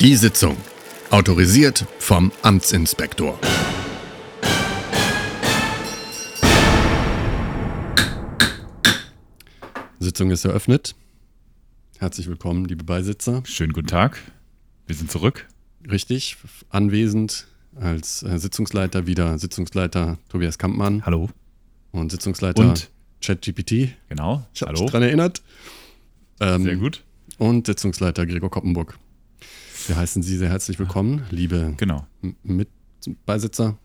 Die Sitzung. Autorisiert vom Amtsinspektor. Sitzung ist eröffnet. Herzlich willkommen, liebe Beisitzer. Schönen guten Tag. Wir sind zurück. Richtig, anwesend als äh, Sitzungsleiter wieder Sitzungsleiter Tobias Kampmann Hallo. und Sitzungsleiter Und? ChatGPT. Genau. Ich habe Hallo. mich dran erinnert. Ähm, Sehr gut. Und Sitzungsleiter Gregor Koppenburg. Wir heißen Sie sehr herzlich willkommen, liebe Genau. Mitbeisitzer.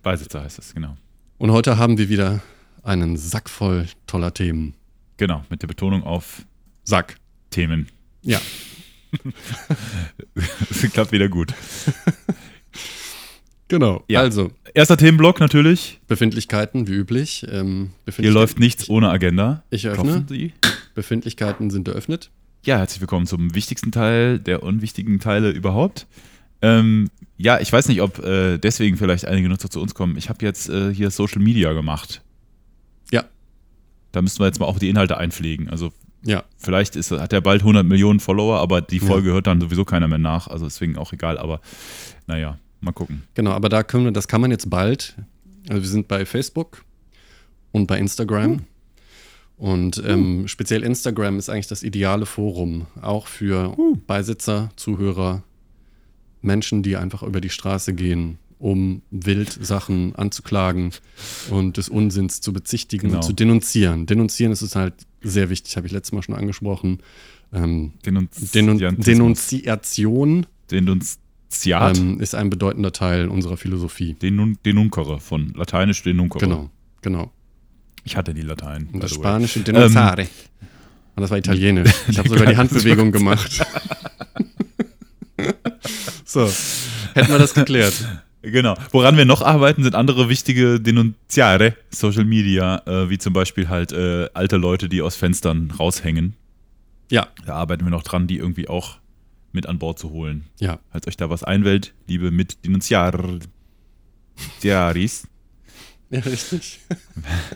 Beisitzer heißt es, genau. Und heute haben wir wieder einen Sack voll toller Themen. Genau, mit der Betonung auf Sack. Themen. Ja. Das klappt wieder gut. Genau. Ja. Also, Erster Themenblock natürlich. Befindlichkeiten, wie üblich. Ähm, Hier Befindlichkeiten- läuft nichts ohne Agenda. Ich eröffne. Klopfen Sie. Befindlichkeiten sind eröffnet. Ja, herzlich willkommen zum wichtigsten Teil der unwichtigen Teile überhaupt. Ähm, ja, ich weiß nicht, ob äh, deswegen vielleicht einige Nutzer zu uns kommen. Ich habe jetzt äh, hier Social Media gemacht. Ja. Da müssten wir jetzt mal auch die Inhalte einpflegen. Also Ja. Vielleicht ist, hat er bald 100 Millionen Follower, aber die Ja. Folge hört dann sowieso keiner mehr nach. Also deswegen auch egal. Aber naja, mal gucken. Genau, aber da können wir, das kann man jetzt bald. Also wir sind bei Facebook und bei Instagram. Und ähm, speziell Instagram ist eigentlich das ideale Forum, auch für Beisitzer, Zuhörer, Menschen, die einfach über die Straße gehen, um wild Sachen anzuklagen und des Unsinns zu bezichtigen Genau. und zu denunzieren. Denunzieren ist es halt sehr wichtig, habe ich letztes Mal schon angesprochen. Ähm. Denunziation Denunziat. ähm, ist ein bedeutender Teil unserer Philosophie. Denun Denuncere von lateinisch Denuncere. Genau, genau. Ich hatte die Latein. Und das spanische Denunzare. Und das war italienisch. Ich habe sogar die Handbewegung gemacht. so, hätten wir das geklärt. Genau. Woran wir noch arbeiten, sind andere wichtige Denunziare, Social Media, äh, wie zum Beispiel halt äh, alte Leute, die aus Fenstern raushängen. Ja, Da arbeiten wir noch dran, die irgendwie auch mit an Bord zu holen. ja. Falls euch da was einfällt, liebe Mitdenunziaris, Ja, richtig.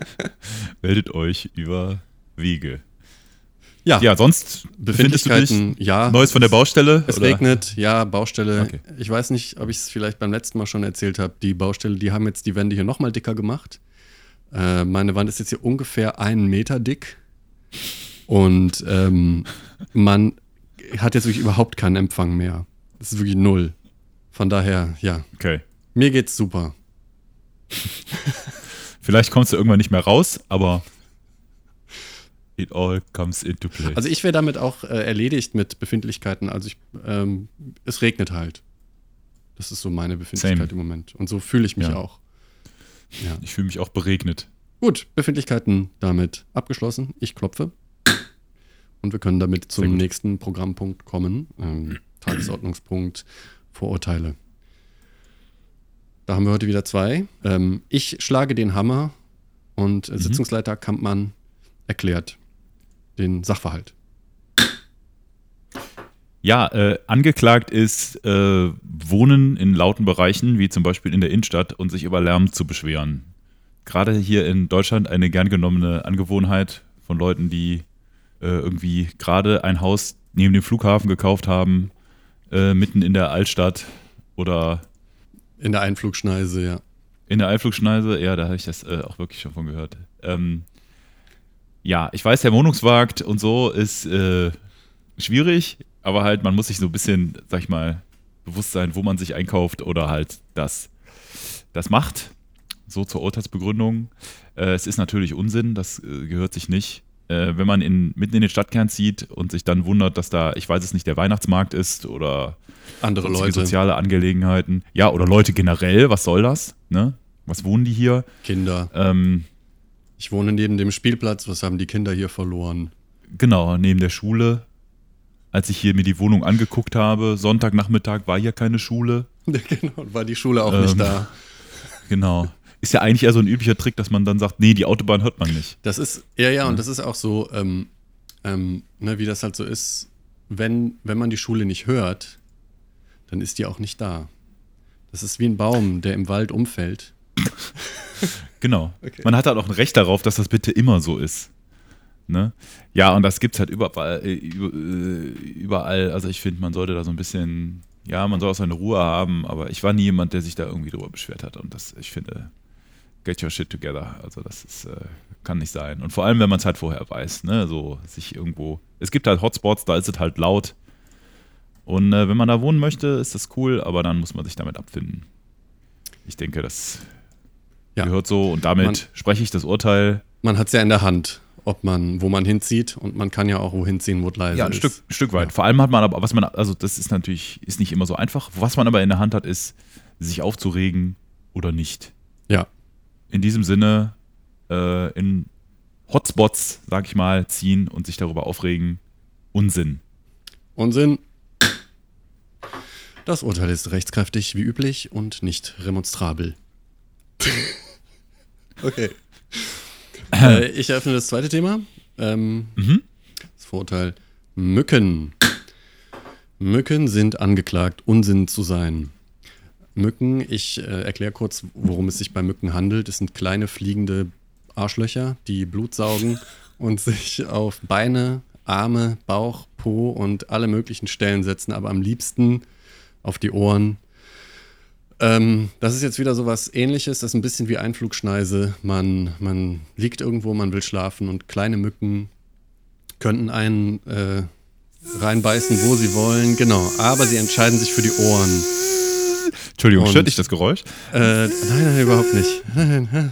meldet euch über Wege. Ja, Ja, sonst befindest du dich ja. Neues von der Baustelle? Es oder? regnet, ja, Baustelle. Okay. Ich weiß nicht, ob ich es vielleicht beim letzten Mal schon erzählt habe. Die Baustelle, die haben jetzt die Wände hier nochmal dicker gemacht. Äh, meine Wand ist jetzt hier ungefähr einen Meter dick. Und ähm, man hat jetzt wirklich überhaupt keinen Empfang mehr. Das ist wirklich null. Von daher, ja, Okay. mir geht's super. Vielleicht kommst du irgendwann nicht mehr raus, aber it all comes into play. Also ich wäre damit auch äh, erledigt mit Befindlichkeiten. Also ich, ähm, es regnet halt. Das ist so meine Befindlichkeit Same. im Moment. Und so fühle ich mich Ja. auch. Ja. ich fühle mich auch beregnet. Gut, Befindlichkeiten damit abgeschlossen. Ich klopfe. Und wir können damit Sehr zum gut. nächsten Programmpunkt kommen. Ähm, Tagesordnungspunkt Vorurteile. Da haben wir heute wieder zwei. Ähm, ich schlage den Hammer und äh, Mhm. Sitzungsleiter Kampmann erklärt den Sachverhalt. Ja, äh, angeklagt ist äh, Wohnen in lauten Bereichen, wie zum Beispiel in der Innenstadt, und sich über Lärm zu beschweren. Gerade hier in Deutschland eine gern genommene Angewohnheit von Leuten, die äh, irgendwie gerade ein Haus neben dem Flughafen gekauft haben, äh, mitten in der Altstadt oder In der Einflugschneise, ja. In der Einflugschneise, ja, da habe ich das äh, auch wirklich schon von gehört. Ähm, ja, ich weiß, der Wohnungsmarkt und so ist äh, schwierig, aber halt, man muss sich so ein bisschen, sag ich mal, bewusst sein, wo man sich einkauft oder halt das, das macht. So zur Urteilsbegründung. Äh, es ist natürlich Unsinn, das äh, gehört sich nicht. Äh, wenn man in, mitten in den Stadtkern zieht und sich dann wundert, dass da, ich weiß es nicht, der Weihnachtsmarkt ist oder Andere Leute, soziale Angelegenheiten. Ja, oder Leute generell, was soll das? Ne? Was wohnen die hier? Kinder. Ähm, Ich wohne neben dem Spielplatz. Was haben die Kinder hier verloren? genau, neben der Schule. Als ich hier mir die Wohnung angeguckt habe, Sonntagnachmittag war hier keine Schule. genau, war die Schule auch Ähm, nicht da. Genau. Ist ja eigentlich eher so ein üblicher Trick, dass man dann sagt, nee, die Autobahn hört man nicht. Das ist, ja, ja, und das ist auch so, ähm, ähm, ne, wie das halt so ist, wenn, wenn man die Schule nicht hört, dann ist die auch nicht da. Das ist wie ein Baum, der im Wald umfällt. Genau. Okay. Man hat halt auch ein Recht darauf, dass das bitte immer so ist. Ne? Ja, und das gibt es halt überall, äh, äh, überall. Also ich finde, man sollte da so ein bisschen, ja, man soll auch seine Ruhe haben, aber ich war nie jemand, der sich da irgendwie drüber beschwert hat. Und das, ich finde, get your shit together. Also das ist, äh, kann nicht sein. Und vor allem, wenn man es halt vorher weiß, ne, so sich irgendwo. Es gibt halt Hotspots, da ist es halt laut. Und äh, wenn man da wohnen möchte, ist das cool, aber dann muss man sich damit abfinden. Ich denke, das ja. gehört so und damit man, spreche ich das Urteil. Man hat es ja in der Hand, ob man, wo man hinzieht und man kann ja auch wohin ziehen, wo es leise ja, ein ist. Stück, ein Stück weit. Ja. Vor allem hat man aber, was man, also das ist natürlich, ist nicht immer so einfach. Was man aber in der Hand hat, ist, sich aufzuregen oder nicht. Ja. In diesem Sinne, äh, in Hotspots, sag ich mal, ziehen und sich darüber aufregen. Unsinn. Unsinn. Das Urteil ist rechtskräftig wie üblich und nicht remonstrabel. okay. äh, ich eröffne das zweite Thema. Ähm, mhm. Das Vorurteil Mücken. Mücken sind angeklagt, Unsinn zu sein. Mücken, ich äh, erkläre kurz, worum es sich bei Mücken handelt. Es sind kleine fliegende Arschlöcher, die Blut saugen und sich auf Beine, Arme, Bauch, Po und alle möglichen Stellen setzen, aber am liebsten auf die Ohren. Ähm, das ist jetzt wieder so was ähnliches, das ist ein bisschen wie Einflugschneise. Man, man liegt irgendwo, man will schlafen und kleine Mücken könnten einen äh, reinbeißen, wo sie wollen. Genau, aber sie entscheiden sich für die Ohren. Entschuldigung, und, stört dich das Geräusch? Äh, nein, nein, überhaupt nicht.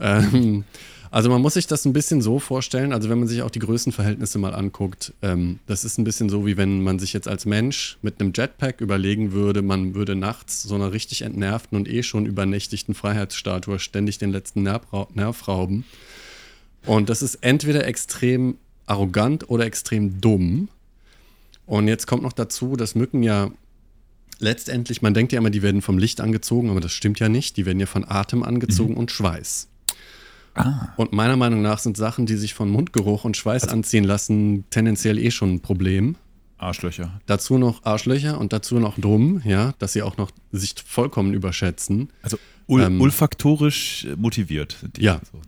ähm, also man muss sich das ein bisschen so vorstellen, also wenn man sich auch die Größenverhältnisse mal anguckt, ähm, das ist ein bisschen so, wie wenn man sich jetzt als Mensch mit einem Jetpack überlegen würde, man würde nachts so einer richtig entnervten und eh schon übernächtigten Freiheitsstatue ständig den letzten Nerv, Nerv rauben. Und das ist entweder extrem arrogant oder extrem dumm. Und jetzt kommt noch dazu, dass Mücken ja letztendlich, man denkt ja immer, die werden vom Licht angezogen, aber das stimmt ja nicht. Die werden ja von Atem angezogen mhm. und Schweiß. Ah. Und meiner Meinung nach sind Sachen, die sich von Mundgeruch und Schweiß also, anziehen lassen, tendenziell eh schon ein Problem. Arschlöcher. Dazu noch Arschlöcher und dazu noch dumm, ja, dass sie auch noch sich vollkommen überschätzen. Also ul ähm, olfaktorisch motiviert sind die. Ja. So.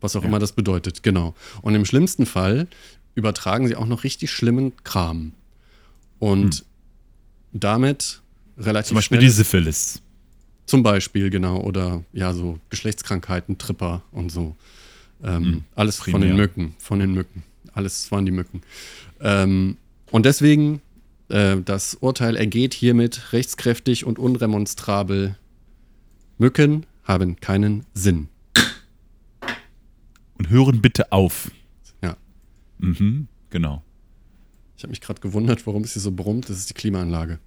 Was auch ja. immer das bedeutet, genau. Und im schlimmsten Fall übertragen sie auch noch richtig schlimmen Kram. Und hm. damit relativ Zum Beispiel schnell, die Syphilis. Zum Beispiel, genau. Oder ja, so Geschlechtskrankheiten, Tripper und so. Ähm, mhm, alles primär. von den Mücken. Von den Mücken. Alles waren die Mücken. Ähm, und deswegen, äh, das Urteil ergeht hiermit rechtskräftig und unremonstrabel. Mücken haben keinen Sinn. Und hören bitte auf. Ja. Mhm, genau. Ich habe mich gerade gewundert, warum es hier so brummt. Das ist die Klimaanlage.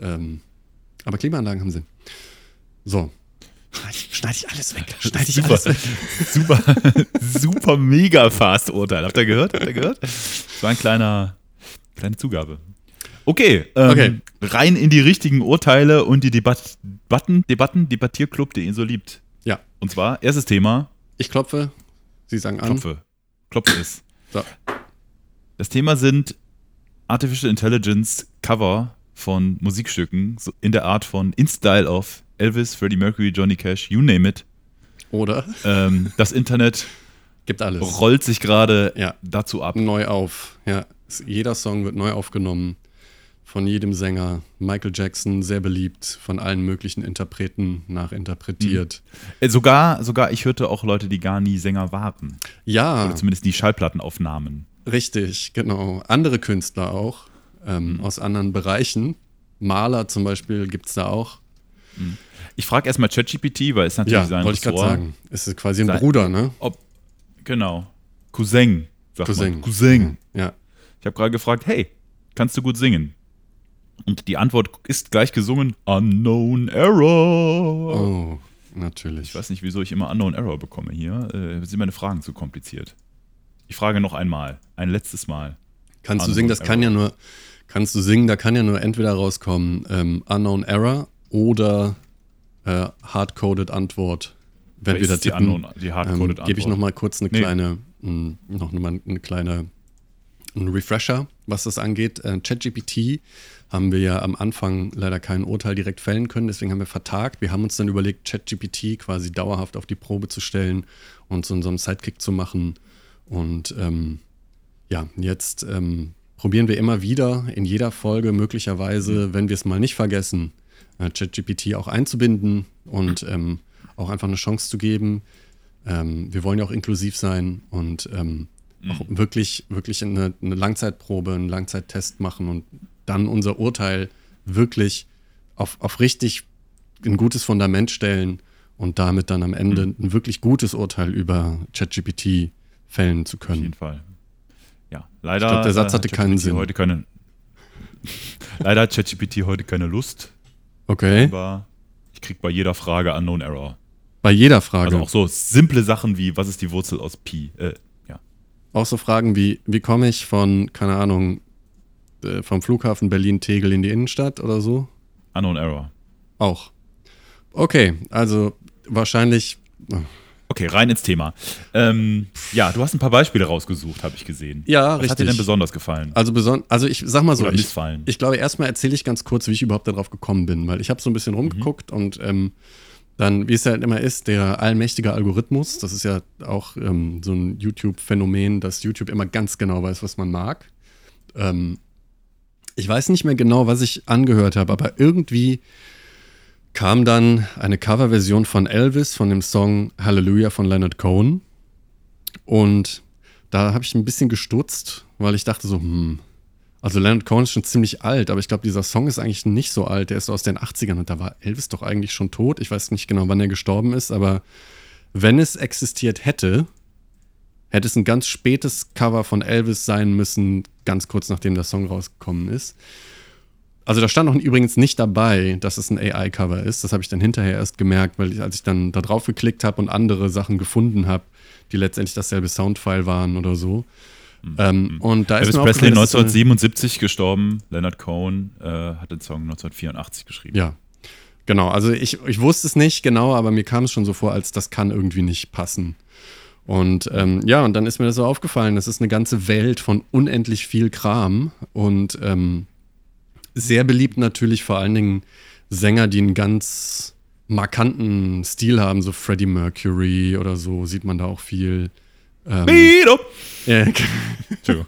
Ähm, aber Klimaanlagen haben Sinn. So. Schneide ich alles weg. Schneide ich super, alles weg. Super, super mega fast Urteil. Habt ihr gehört? Habt ihr gehört? Das war ein kleiner, kleine Zugabe. Okay, ähm, okay, rein in die richtigen Urteile und die Debat Debatten, Debatten, Debattierclub, den ihr so liebt. Ja. Und zwar, erstes Thema. Ich klopfe, Sie sagen an. Klopfe. Klopfe es. So. Das Thema sind Artificial Intelligence Cover von Musikstücken in der Art von In Style of Elvis, Freddie Mercury, Johnny Cash, you name it. Oder? Ähm, das Internet gibt alles. Rollt sich gerade ja. dazu ab. Neu auf. Ja, jeder Song wird neu aufgenommen von jedem Sänger. Michael Jackson sehr beliebt, von allen möglichen Interpreten nachinterpretiert. Mhm. Sogar, sogar, ich hörte auch Leute, die gar nie Sänger waren. Ja. Oder zumindest die Schallplattenaufnahmen. Richtig, genau. Andere Künstler auch ähm, mhm. aus anderen Bereichen. Maler zum Beispiel gibt es da auch. Mhm. Ich frage erstmal ChatGPT, weil es natürlich ja, sein wollte ich gerade sagen. Es ist quasi ein sein, Bruder, ne? Ob, genau. Cousin, sagt Cousin. man. Cousin. Ja. Ich habe gerade gefragt, hey, kannst du gut singen? Und die Antwort ist gleich gesungen: Unknown Error. Oh, natürlich. Ich weiß nicht, wieso ich immer Unknown Error bekomme hier. Äh, sind meine Fragen zu kompliziert? Ich frage noch einmal, ein letztes Mal. Kannst Unknown du singen? Das Error. kann ja nur, kannst du singen? Da kann ja nur entweder rauskommen ähm, Unknown Error oder äh, hardcoded Antwort. Wenn wir da tippen, die, die hardcoded ähm, Gebe ich noch mal kurz eine nee. kleine, mh, hm, noch mal eine kleine ein Refresher, was das angeht. Äh, ChatGPT haben wir ja am Anfang leider kein Urteil direkt fällen können, deswegen haben wir vertagt. Wir haben uns dann überlegt, ChatGPT quasi dauerhaft auf die Probe zu stellen und zu unserem Sidekick zu machen Und ähm, ja, jetzt ähm, probieren wir immer wieder in jeder Folge möglicherweise, wenn wir es mal nicht vergessen, äh, ChatGPT auch einzubinden und ähm, auch einfach eine Chance zu geben. Ähm, wir wollen ja auch inklusiv sein und ähm, mhm. auch wirklich, wirklich eine, eine, Langzeitprobe, einen Langzeittest machen und dann unser Urteil wirklich auf, auf richtig ein gutes Fundament stellen und damit dann am Ende mhm. ein wirklich gutes Urteil über ChatGPT fällen zu können. Auf jeden Fall. Ja, leider. Ich glaube, der Satz hatte keinen Sinn. Heute keine, leider hat ChatGPT heute keine Lust. Okay. Aber ich kriege bei jeder Frage Unknown Error. Bei jeder Frage. Also auch so simple Sachen wie, was ist die Wurzel aus Pi? Äh, ja. Auch so Fragen wie, wie komme ich von, keine Ahnung, äh, vom Flughafen Berlin-Tegel in die Innenstadt oder so? Unknown Error. Auch. Okay, also wahrscheinlich. Okay, rein ins Thema. Ähm, ja, du hast ein paar Beispiele rausgesucht, habe ich gesehen. Ja, Was richtig. hat dir denn besonders gefallen? Also, beson also ich sag mal so, Oder ich, missfallen? ich glaube, erstmal erzähle ich ganz kurz, wie ich überhaupt darauf gekommen bin, weil ich habe so ein bisschen rumgeguckt und ähm, dann, wie es halt immer ist, der allmächtige Algorithmus, das ist ja auch ähm, so ein YouTube-Phänomen, dass YouTube immer ganz genau weiß, was man mag. Ähm, ich weiß nicht mehr genau, was ich angehört habe, aber irgendwie kam dann eine Coverversion von Elvis von dem Song Hallelujah von Leonard Cohen. Und da habe ich ein bisschen gestutzt, weil ich dachte so, hm, also Leonard Cohen ist schon ziemlich alt, aber ich glaube, dieser Song ist eigentlich nicht so alt. Der ist aus den 80ern und da war Elvis doch eigentlich schon tot. Ich weiß nicht genau, wann er gestorben ist, aber wenn es existiert hätte, hätte es ein ganz spätes Cover von Elvis sein müssen, ganz kurz nachdem der Song rausgekommen ist. Also da stand auch übrigens nicht dabei, dass es ein AI-Cover ist. Das habe ich dann hinterher erst gemerkt, weil ich, als ich dann da drauf geklickt habe und andere Sachen gefunden habe, die letztendlich dasselbe Soundfile waren oder so. Mhm. Ähm, und da Elvis ist Presley 1977 gestorben, Leonard Cohen äh, hat den Song 1984 geschrieben. Ja, genau. Also ich, ich wusste es nicht genau, aber mir kam es schon so vor, als das kann irgendwie nicht passen. Und ähm, ja, und dann ist mir das so aufgefallen, das ist eine ganze Welt von unendlich viel Kram und ähm, sehr beliebt natürlich vor allen Dingen Sänger, die einen ganz markanten Stil haben, so Freddie Mercury oder so, sieht man da auch viel. Ähm, Beat ja, genau.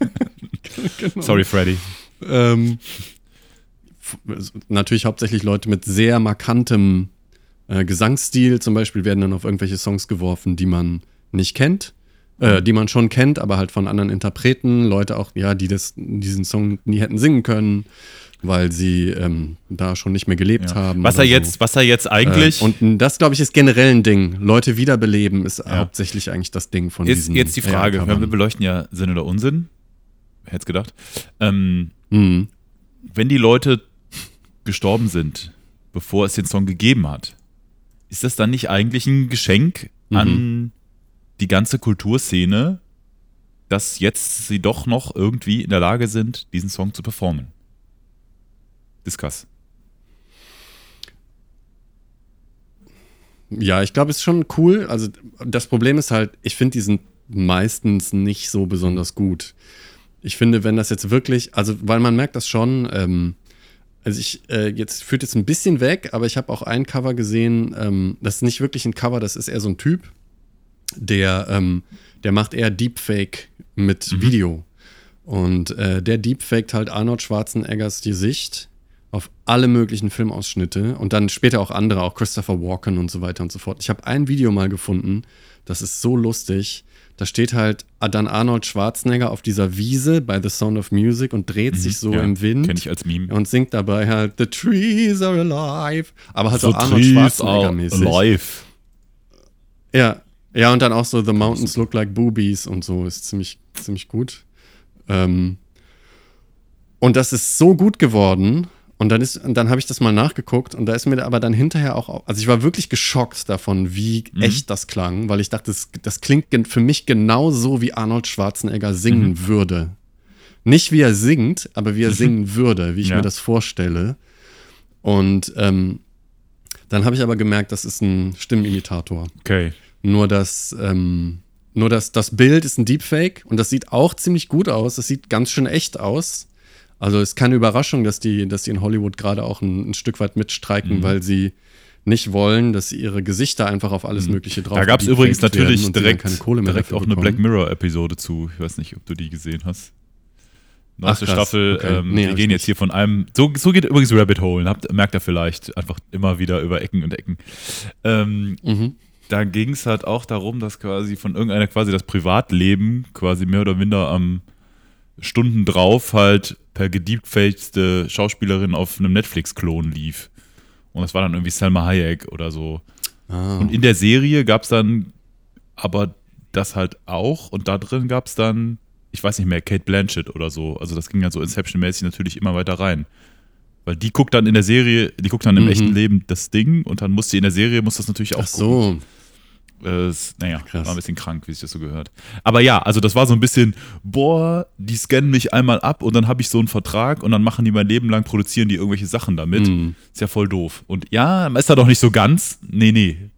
Sorry, Freddie. Ähm, natürlich hauptsächlich Leute mit sehr markantem äh, Gesangsstil zum Beispiel werden dann auf irgendwelche Songs geworfen, die man nicht kennt, äh, die man schon kennt, aber halt von anderen Interpreten, Leute auch, ja, die das, diesen Song nie hätten singen können weil sie ähm, da schon nicht mehr gelebt ja. haben. Was er jetzt, so. was er jetzt eigentlich. Äh, und das, glaube ich, ist generell ein Ding. Leute wiederbeleben ist ja. hauptsächlich eigentlich das Ding von ist diesen. Jetzt die Frage: Wir beleuchten ja Sinn oder Unsinn. Hätte es gedacht? Ähm, mhm. Wenn die Leute gestorben sind, bevor es den Song gegeben hat, ist das dann nicht eigentlich ein Geschenk mhm. an die ganze Kulturszene, dass jetzt sie doch noch irgendwie in der Lage sind, diesen Song zu performen? Discuss. Ja, ich glaube, es ist schon cool. Also das Problem ist halt, ich finde die sind meistens nicht so besonders gut. Ich finde, wenn das jetzt wirklich, also weil man merkt das schon, ähm, also ich, äh, jetzt führt jetzt ein bisschen weg, aber ich habe auch ein Cover gesehen, ähm, das ist nicht wirklich ein Cover, das ist eher so ein Typ, der, ähm, der macht eher Deepfake mit mhm. Video. Und äh, der deepfaked halt Arnold Schwarzeneggers Gesicht auf alle möglichen Filmausschnitte und dann später auch andere, auch Christopher Walken und so weiter und so fort. Ich habe ein Video mal gefunden, das ist so lustig. Da steht halt dann Arnold Schwarzenegger auf dieser Wiese bei The Sound of Music und dreht mhm, sich so ja, im Wind. Kenn ich als Meme. Und singt dabei halt The trees are alive. Aber halt The so Arnold Schwarzenegger-mäßig. Alive. Ja, ja, und dann auch so The Mountains Look Like Boobies und so ist ziemlich, ziemlich gut. Ähm, und das ist so gut geworden, und dann, ist, und dann habe ich das mal nachgeguckt und da ist mir aber dann hinterher auch, also ich war wirklich geschockt davon, wie mhm. echt das klang, weil ich dachte, das, das klingt für mich genau so, wie Arnold Schwarzenegger singen mhm. würde. Nicht wie er singt, aber wie er singen würde, wie ich ja. mir das vorstelle. Und ähm, dann habe ich aber gemerkt, das ist ein Stimmenimitator. Okay. Nur dass, ähm, nur dass das Bild ist ein Deepfake und das sieht auch ziemlich gut aus. Das sieht ganz schön echt aus. Also es ist keine Überraschung, dass die, dass die in Hollywood gerade auch ein, ein, Stück weit mitstreiken, mhm. weil sie nicht wollen, dass sie ihre Gesichter einfach auf alles Mögliche drauf Mhm. Da gab es übrigens natürlich direkt, direkt auch eine. Black Mirror-Episode zu. Ich weiß nicht, ob du die gesehen hast. Neueste Ach. Staffel. Okay. Ähm, Nee, wir gehen jetzt hier von einem. So, so geht übrigens Rabbit Hole. Habt, merkt ihr vielleicht einfach immer wieder über Ecken und Ecken. Ähm, Mhm. da ging es halt auch darum, dass quasi von irgendeiner quasi das Privatleben quasi mehr oder minder am Stunden drauf halt per gediebtfähigste Schauspielerin auf einem Netflix-Klon lief. Und das war dann irgendwie Selma Hayek oder so. Ah. Und in der Serie gab es dann aber das halt auch und da drin gab es dann, ich weiß nicht mehr, Kate Blanchett oder so. Also das ging ja so Inception-mäßig natürlich immer weiter rein. Weil die guckt dann in der Serie, die guckt dann im Mhm. echten Leben das Ding und dann muss sie in der Serie, muss das natürlich auch Ach so. Äh, naja, Krass. war ein bisschen krank, wie sich das so gehört. Aber ja, also das war so ein bisschen, boah, die scannen mich einmal ab und dann habe ich so einen Vertrag und dann machen die mein Leben lang, produzieren die irgendwelche Sachen damit. Mhm. Ist ja voll doof. Und ja, ist da doch nicht so ganz. Nee, nee.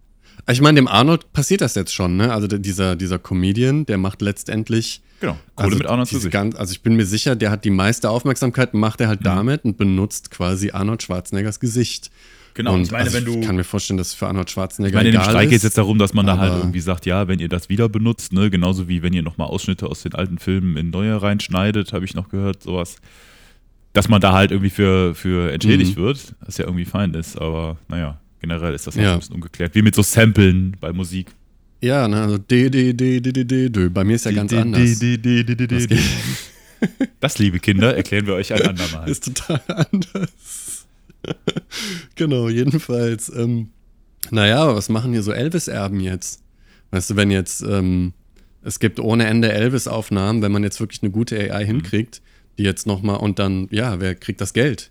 Ich meine, dem Arnold passiert das jetzt schon, ne? Also dieser, dieser Comedian, der macht letztendlich. Genau. Kohle also mit Arnold sich. ganz, Also ich bin mir sicher, der hat die meiste Aufmerksamkeit, macht er Mhm. halt damit und benutzt quasi Arnold Schwarzeneggers Gesicht. Genau, und ich meine, also wenn du- Ich kann mir vorstellen, dass es für Arnold Schwarzenegger Ich meine, in dem Streik geht es jetzt darum, dass man da halt irgendwie sagt, ja, wenn ihr das wieder benutzt, ne, genauso wie wenn ihr nochmal Ausschnitte aus den alten Filmen in neue reinschneidet, habe ich noch gehört, sowas. Dass man da halt irgendwie für, für entschädigt Mhm. wird, was ja irgendwie fein ist, aber naja, generell ist das auch Ja. ein bisschen ungeklärt. Wie mit so Samplen bei Musik. Ja, ne, also D, D, D, D, D, D, D. Bei mir ist ja ganz anders. Das, liebe Kinder, erklären wir euch ein andermal. ist total anders. genau, jedenfalls. Ähm, naja, aber was machen hier so Elvis-Erben jetzt? Weißt du, wenn jetzt, ähm, es gibt ohne Ende Elvis-Aufnahmen, wenn man jetzt wirklich eine gute AI hinkriegt, die jetzt nochmal und dann, ja, wer kriegt das Geld?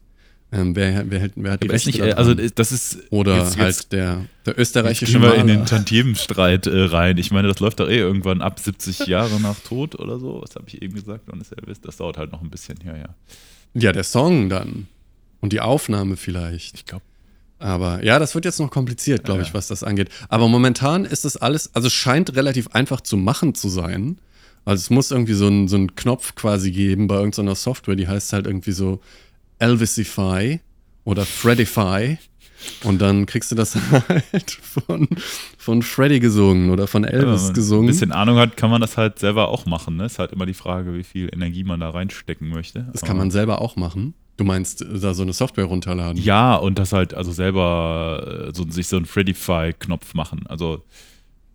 Ähm, wer, wer, hält- wer hat die Rechte nicht, also das ist. Oder jetzt, halt jetzt, der, der österreichische gehen wir in den. Tantiemenstreit äh, rein. Ich meine, das läuft doch eh irgendwann ab 70 Jahre nach Tod oder so. Was habe ich eben gesagt? Ist Elvis? Das dauert halt noch ein bisschen. Ja, ja. Ja, der Song dann. Und die Aufnahme vielleicht. Ich glaube, Aber ja, das wird jetzt noch kompliziert, glaube Ja, ich, was das angeht. Aber momentan ist das alles, also es scheint relativ einfach zu machen zu sein. Also es muss irgendwie so einen so einen Knopf quasi geben bei irgendeiner Software, die heißt halt irgendwie so Elvisify oder Fredify. Und dann kriegst du das halt von, von Freddy gesungen oder von wenn Elvis man ein gesungen. bisschen Ahnung hat, kann man das halt selber auch machen. Ne? Ist halt immer die Frage, wie viel Energie man da reinstecken möchte. Das kann man selber auch machen. Du meinst, da so eine Software runterladen? Ja, und das halt also selber äh, so, sich so einen Fredify-Knopf machen. Also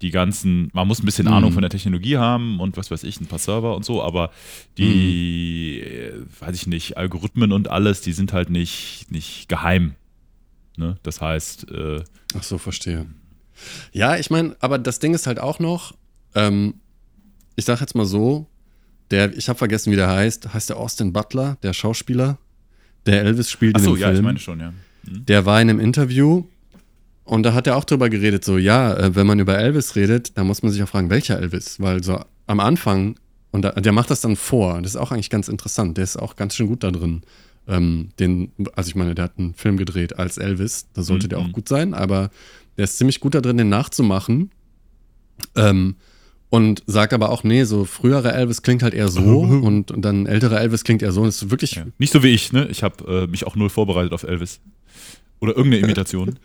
die ganzen, man muss ein bisschen Mhm. Ahnung von der Technologie haben und was weiß ich, ein paar Server und so, aber die, Mhm. äh, weiß ich nicht, Algorithmen und alles, die sind halt nicht, nicht geheim. Ne? Das heißt, äh, Ach so, verstehe. Ja, ich meine, aber das Ding ist halt auch noch, ähm, ich sag jetzt mal so, der, ich habe vergessen, wie der heißt, heißt der Austin Butler, der Schauspieler, der Elvis spielt in achso, dem ja, Film. ich meine schon, ja. Mhm. Der war in einem Interview und da hat er auch drüber geredet, so, ja, äh, wenn man über Elvis redet, dann muss man sich auch fragen, welcher Elvis, weil so am Anfang, und da, der macht das dann vor, das ist auch eigentlich ganz interessant, der ist auch ganz schön gut da drin. Ähm, den, also ich meine, der hat einen Film gedreht als Elvis, da sollte Mhm. der auch gut sein, aber der ist ziemlich gut da drin, den nachzumachen. Ähm, und sagt aber auch, nee, so frühere Elvis klingt halt eher so und, und dann älterer Elvis klingt eher so. Und ist wirklich, Ja. Nicht so wie ich, ne? Ich habe äh, mich auch null vorbereitet auf Elvis. Oder irgendeine Imitation.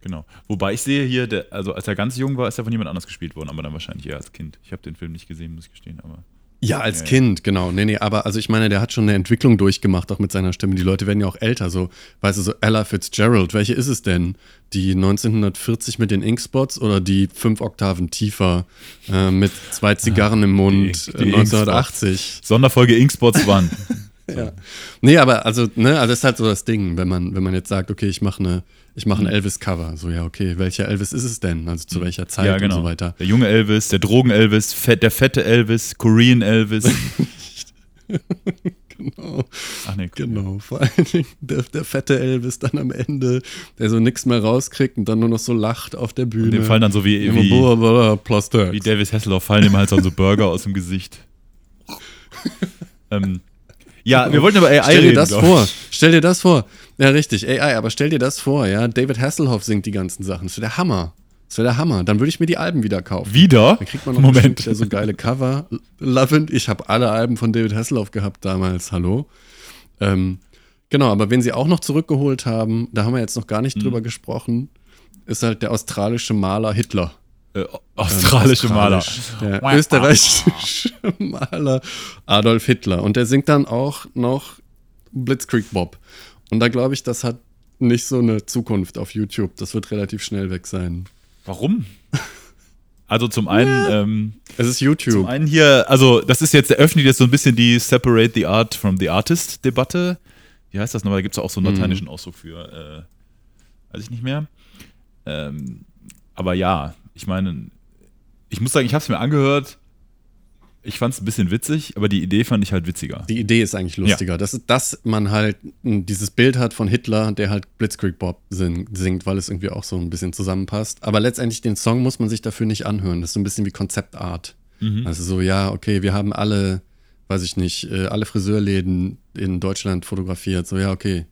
genau. Wobei ich sehe hier, der, also als er ganz jung war, ist er von jemand anders gespielt worden, aber dann wahrscheinlich eher als Kind. Ich habe den Film nicht gesehen, muss ich gestehen, aber. Ja, als Ja. Kind, genau. Nee, nee, aber also ich meine, der hat schon eine Entwicklung durchgemacht, auch mit seiner Stimme. Die Leute werden ja auch älter, so, weißt du, so Ella Fitzgerald, welche ist es denn? Die 1940 mit den Inkspots oder die fünf Oktaven tiefer äh, mit zwei Zigarren im Mund die äh, 1980? Sonderfolge Inkspots waren. Ja. Nee, aber also, ne, also das ist halt so das Ding, wenn man, wenn man jetzt sagt, okay, ich mache eine, ich mache ein Elvis-Cover. So, ja, okay, welcher Elvis ist es denn? Also zu welcher Zeit ja, genau. und so weiter. Der junge Elvis, der Drogen-Elvis, der fette Elvis, Korean Elvis. Genau. Ach nee, cool. Genau, vor allen Dingen der, der fette Elvis dann am Ende, der so nichts mehr rauskriegt und dann nur noch so lacht auf der Bühne. Dem Fall dann so wie, Immer wie, Turks. wie Davis Hasselhoff fallen ihm halt so Burger aus dem Gesicht. ähm, ja, wir wollten über AI Stell dir reden. das glaub vor. Stell dir das vor. Ja, richtig, AI, aber stell dir das vor, ja. David Hasselhoff singt die ganzen Sachen. Das wäre der Hammer. Das wäre der Hammer. Dann würde ich mir die Alben wieder kaufen. Wieder? Dann kriegt man noch Moment. so geile Cover. Lovend. Ich habe alle Alben von David Hasselhoff gehabt damals. Hallo. Ähm, Genau, aber wen sie auch noch zurückgeholt haben, da haben wir jetzt noch gar nicht Mhm. drüber gesprochen, ist halt der australische Maler Hitler. Äh, australische Ähm, Maler. Der österreichische Maler Adolf Hitler. Und der singt dann auch noch Blitzkrieg Bob. Und da glaube ich, das hat nicht so eine Zukunft auf YouTube. Das wird relativ schnell weg sein. Warum? Also zum einen, ähm, Es ist zum YouTube. einen hier, also das ist jetzt, eröffnet jetzt so ein bisschen die Separate the Art from the Artist Debatte. Wie heißt das nochmal? Da gibt es auch so einen lateinischen Ausdruck für, äh, weiß ich nicht mehr. Ähm, aber ja, ich meine, ich muss sagen, ich habe es mir angehört. Ich fand es ein bisschen witzig, aber die Idee fand ich halt witziger. Die Idee ist eigentlich lustiger. Das ist, dass man halt dieses Bild hat von Hitler, der halt Blitzkrieg Bob sing, singt, weil es irgendwie auch so ein bisschen zusammenpasst. Aber letztendlich den Song muss man sich dafür nicht anhören. Das ist so ein bisschen wie Konzeptart. Also so, ja, okay, wir haben alle, weiß ich nicht, äh, alle Friseurläden in Deutschland fotografiert. So, ja, okay.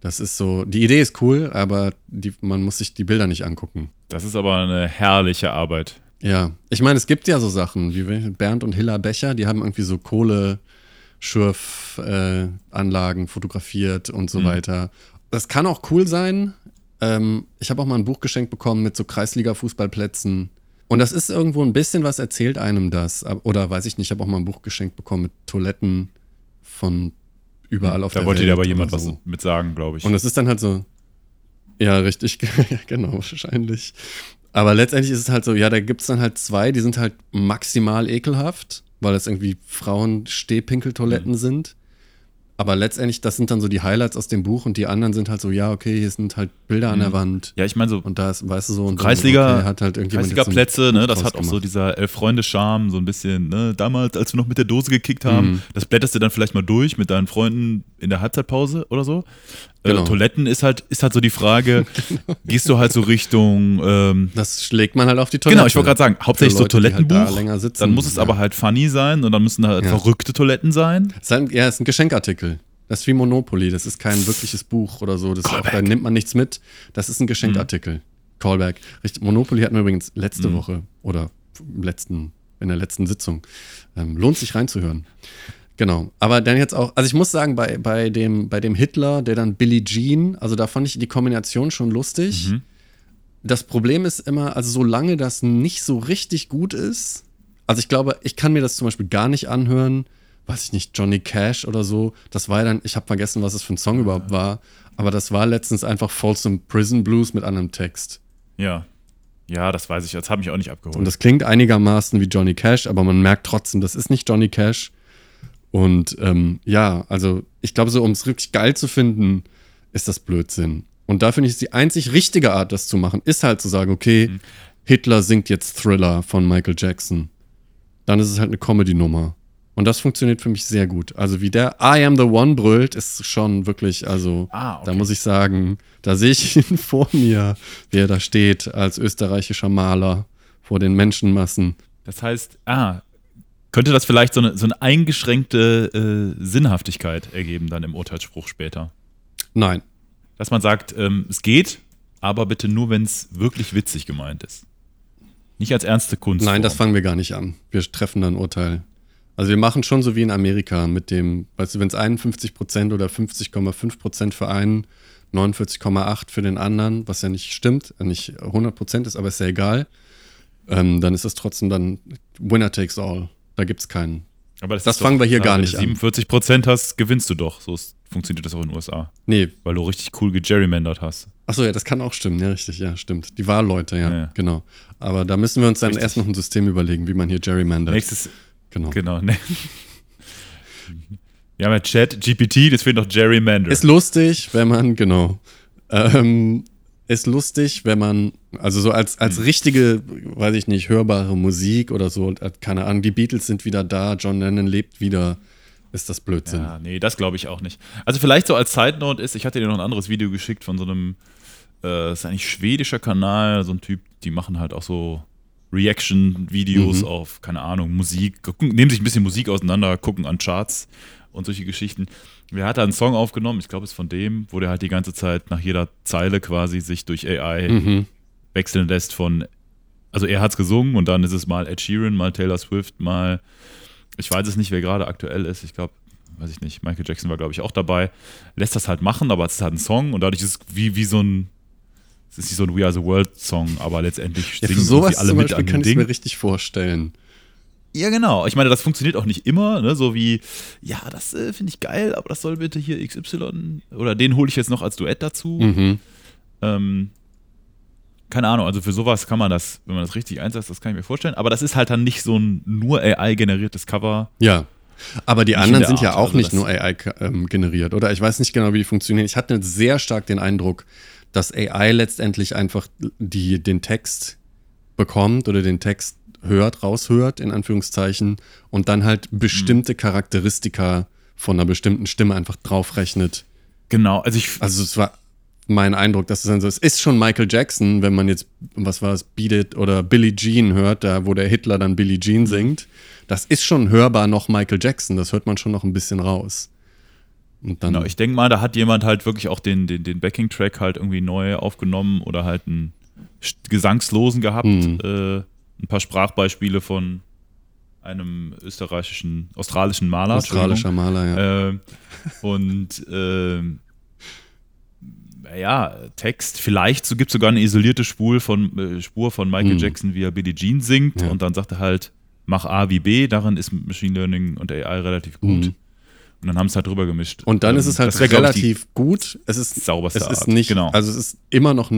Das ist so, die Idee ist cool, aber die, man muss sich die Bilder nicht angucken. Das ist aber eine herrliche Arbeit. Ja, ich meine, es gibt ja so Sachen wie Bernd und Hilla Becher, die haben irgendwie so Kohle-Schürf-Anlagen fotografiert und so weiter. Das kann auch cool sein. Ähm, ich habe auch mal ein Buch geschenkt bekommen mit so Kreisliga-Fußballplätzen. Und das ist irgendwo ein bisschen was erzählt einem das. Oder weiß ich nicht, ich habe auch mal ein Buch geschenkt bekommen mit Toiletten von überall auf Da der wollte Welt. dir aber jemand oder was so. mit sagen, glaube ich. Und es ist dann halt so, ja, richtig, genau, wahrscheinlich. Aber letztendlich ist es halt so, ja, da gibt es dann halt zwei, die sind halt maximal ekelhaft, weil das irgendwie Frauen-Stehpinkeltoiletten Mhm. sind. Aber letztendlich, das sind dann so die Highlights aus dem Buch und die anderen sind halt so, ja, okay, hier sind halt Bilder an der Wand. ja, ich meine so Und da ist, weißt du so, und Mhm. Kreisliga, okay, hat halt so Kreisliga-Plätze, ne, das hat auch so dieser Elf-Freunde-Charme, so ein bisschen, ne, damals, als wir noch mit der Dose gekickt haben, Mhm. das blätterst du dann vielleicht mal durch mit deinen Freunden in der Halbzeitpause oder so. Äh, Genau. Toiletten ist halt, ist halt so die Frage, gehst du halt so Richtung, ähm, Das schlägt man halt auf die Toilette. genau, ich wollte gerade sagen, hauptsächlich Für so Leute, die halt Toilettenbuch, da sitzen. dann muss es Ja. aber halt funny sein und dann müssen halt Ja. verrückte Toiletten sein. Ist ein, ja, es ist ein Geschenkartikel. Das ist wie Monopoly. Das ist kein wirkliches Buch oder so. Das auch, da nimmt man nichts mit. Das ist ein Geschenkartikel. Callback. Richtig. Monopoly hatten wir übrigens letzte Woche oder im letzten, in der letzten Sitzung. Ähm, lohnt sich reinzuhören. Genau. Aber dann jetzt auch, also ich muss sagen, bei, bei, dem, bei dem Hitler, der dann Billie Jean, also da fand ich die Kombination schon lustig. Das Problem ist immer, also solange das nicht so richtig gut ist, also ich glaube, ich kann mir das zum Beispiel gar nicht anhören, weiß ich nicht, Johnny Cash oder so. Das war ja dann, ich habe vergessen, was es für ein Song überhaupt war, aber das war letztens einfach Folsom Prison Blues mit anderem Text. Ja. Ja, das weiß ich, das habe ich auch nicht abgeholt. Und das klingt einigermaßen wie Johnny Cash, aber man merkt trotzdem, das ist nicht Johnny Cash. Und ähm, ja, also ich glaube, so um es wirklich geil zu finden, ist das Blödsinn. Und da finde ich, die einzig richtige Art, das zu machen, ist halt zu sagen, okay, Hitler singt jetzt Thriller von Michael Jackson. Dann ist es halt eine Comedy-Nummer. Und das funktioniert für mich sehr gut. Also wie der I am the one brüllt, ist schon wirklich, also Ah, okay. da muss ich sagen, da sehe ich ihn vor mir, wie er da steht als österreichischer Maler vor den Menschenmassen. Das heißt, ah, könnte das vielleicht so eine, so eine eingeschränkte äh, Sinnhaftigkeit ergeben dann im Urteilsspruch später? Nein, Dass man sagt, ähm, es geht, aber bitte nur, wenn es wirklich witzig gemeint ist. Nicht als ernste Kunst. nein, das fangen wir gar nicht an. Wir treffen dann ein Urteil. Also wir machen schon so wie in Amerika mit dem, weißt du, wenn es 51 Prozent oder 50,5 Prozent für einen, 49,8 für den anderen, was ja nicht stimmt, äh, nicht 100 Prozent ist, aber ist ja egal, ähm, dann ist es trotzdem dann Winner takes all. Da gibt es keinen. Aber das ist fangen wir hier gar wenn nicht du an. 47 Prozent hast, gewinnst du doch. So ist, funktioniert das auch in den USA. Nee, Weil du richtig cool gegerrymandert hast. Achso, ja, das kann auch stimmen, ja, richtig, ja, stimmt. Die Wahlleute, ja, Ja, ja. genau. Aber da müssen wir uns dann Richtig. erst noch ein System überlegen, wie man hier gerrymandert. Nächstes, Genau. genau. Ne. Wir haben ja Chat, GPT, das fehlt noch Gerrymander. Ist lustig, wenn man, genau. Ähm, ist lustig, wenn man, also so als, als richtige, weiß ich nicht, hörbare Musik oder so, keine Ahnung, die Beatles sind wieder da, John Lennon lebt wieder, ist das Blödsinn. Ja, nee, das glaube ich auch nicht. Also vielleicht so als Side Note ist, ich hatte dir noch ein anderes Video geschickt von so einem, äh, das ist eigentlich schwedischer Kanal, so ein Typ, die machen halt auch so Reaction-Videos Mhm. auf, keine Ahnung, Musik, nehmen sich ein bisschen Musik auseinander, gucken an Charts und solche Geschichten. Wer hat da einen Song aufgenommen? Ich glaube, es ist von dem, wo der halt die ganze Zeit nach jeder Zeile quasi sich durch AI Mhm. wechseln lässt von, also er hat es gesungen und dann ist es mal Ed Sheeran, mal Taylor Swift, mal, ich weiß es nicht, wer gerade aktuell ist. Ich glaube, weiß ich nicht, Michael Jackson war, glaube ich, auch dabei, lässt das halt machen, aber es ist halt ein Song und dadurch ist es wie, wie so ein, es ist nicht so ein We Are the World Song, aber letztendlich ja, singen sowas alle zum mit Beispiel an kann ich mir richtig vorstellen. Ja, genau. Ich meine, das funktioniert auch nicht immer, ne? so wie, ja, das äh, finde ich geil, aber das soll bitte hier XY oder den hole ich jetzt noch als Duett dazu. Mhm. Ähm, keine Ahnung, also für sowas kann man das, wenn man das richtig einsetzt, das kann ich mir vorstellen. Aber das ist halt dann nicht so ein nur AI-generiertes Cover. Ja. Aber die anderen sind Art. ja auch also nicht nur AI ähm, generiert, oder? Ich weiß nicht genau, wie die funktionieren. Ich hatte sehr stark den Eindruck, dass AI letztendlich einfach die, den Text bekommt oder den Text hört, raushört, in Anführungszeichen, und dann halt bestimmte mhm. Charakteristika von einer bestimmten Stimme einfach draufrechnet. Genau, also ich. Also es war mein Eindruck, dass es dann so ist. Es ist schon Michael Jackson, wenn man jetzt, was war es, Beat It oder Billie Jean hört, da wo der Hitler dann Billie Jean mhm. singt. Das ist schon hörbar noch Michael Jackson, das hört man schon noch ein bisschen raus. Genau, ich denke mal, da hat jemand halt wirklich auch den, den, den Backing-Track halt irgendwie neu aufgenommen oder halt einen Gesangslosen gehabt. Mhm. Äh, ein paar Sprachbeispiele von einem österreichischen, australischen Maler. Australischer Maler, ja. Äh, und äh, ja, Text, vielleicht so, gibt es sogar eine isolierte Spur von, äh, Spur von Michael mhm. Jackson, wie er Billie Jean singt ja. und dann sagt er halt, mach A wie B, darin ist Machine Learning und AI relativ gut. Mhm. Und dann haben es halt drüber gemischt. Und dann ähm, ist es halt relativ gut. Es ist sauberste es ist nicht, genau. also es ist immer noch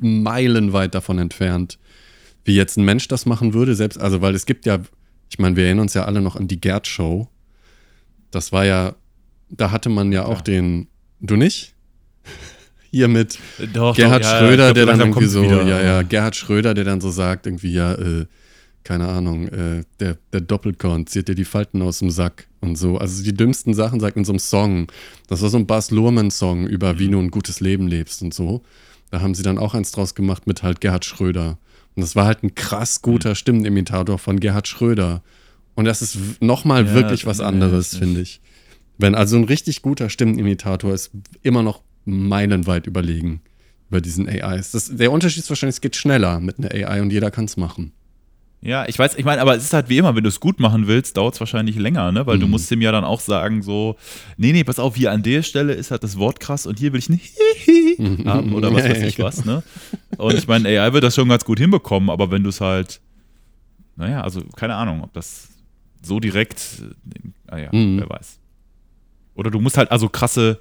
meilenweit davon entfernt, wie jetzt ein Mensch das machen würde, selbst, also weil es gibt ja, ich meine, wir erinnern uns ja alle noch an die Gerd-Show. Das war ja, da hatte man ja auch ja. den, du nicht? Hier mit doch, Gerhard doch, Schröder, ja, der dann irgendwie so, wieder, ja, ja, Gerhard Schröder, der dann so sagt, irgendwie, ja, äh, keine Ahnung, äh, der, der Doppelkorn zieht dir die Falten aus dem Sack und so. Also die dümmsten Sachen sagt in so einem Song. Das war so ein Bas Luhrmann-Song über wie du ein gutes Leben lebst und so. Da haben sie dann auch eins draus gemacht mit halt Gerhard Schröder. Und das war halt ein krass guter mhm. Stimmenimitator von Gerhard Schröder. Und das ist nochmal ja, wirklich was anderes, finde ich. Wenn also ein richtig guter Stimmenimitator ist immer noch meilenweit überlegen über diesen AIs. Das, der Unterschied ist wahrscheinlich, es geht schneller mit einer AI und jeder kann es machen. Ja, ich weiß, ich meine, aber es ist halt wie immer, wenn du es gut machen willst, dauert es wahrscheinlich länger, ne? Weil mhm. du musst ihm ja dann auch sagen, so, nee, nee, pass auf, hier an der Stelle ist halt das Wort krass und hier will ich ein Hihi haben oder was weiß ich was, ne? Und ich meine, AI wird das schon ganz gut hinbekommen, aber wenn du es halt, naja, also keine Ahnung, ob das so direkt, ah ja, mhm. wer weiß. Oder du musst halt also krasse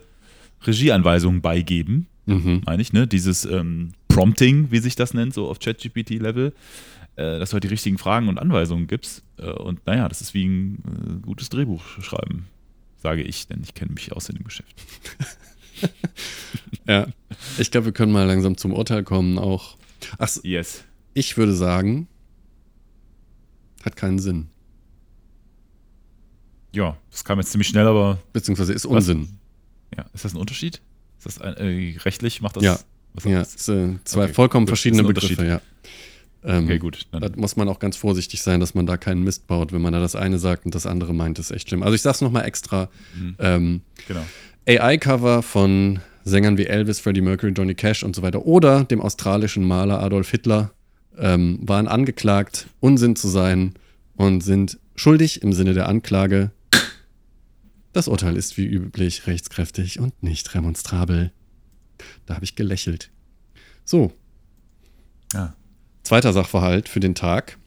Regieanweisungen beigeben, mhm. meine ich, ne? Dieses ähm, Prompting, wie sich das nennt, so auf ChatGPT-Level dass du halt die richtigen Fragen und Anweisungen gibst. Äh, und naja, das ist wie ein äh, gutes Drehbuch schreiben, sage ich, denn ich kenne mich aus in dem Geschäft. ja, ich glaube, wir können mal langsam zum Urteil kommen auch. Ach, yes. Ich würde sagen, hat keinen Sinn. Ja, das kam jetzt ziemlich schnell, aber. Beziehungsweise ist Unsinn. Was? Ja, ist das ein Unterschied? Ist das ein, äh, rechtlich macht das? Ja, ja, ist, äh, zwei okay. vollkommen verschiedene Begriffe, ja. Ähm, okay, gut. Dann. Da muss man auch ganz vorsichtig sein, dass man da keinen Mist baut, wenn man da das eine sagt und das andere meint, ist echt schlimm. Also ich sag's nochmal extra. Mhm. Ähm, genau. AI-Cover von Sängern wie Elvis, Freddie Mercury, Johnny Cash und so weiter oder dem australischen Maler Adolf Hitler ähm, waren angeklagt, Unsinn zu sein und sind schuldig im Sinne der Anklage. Das Urteil ist wie üblich rechtskräftig und nicht remonstrabel. Da habe ich gelächelt. So. Ja. Zweiter Sachverhalt für den Tag.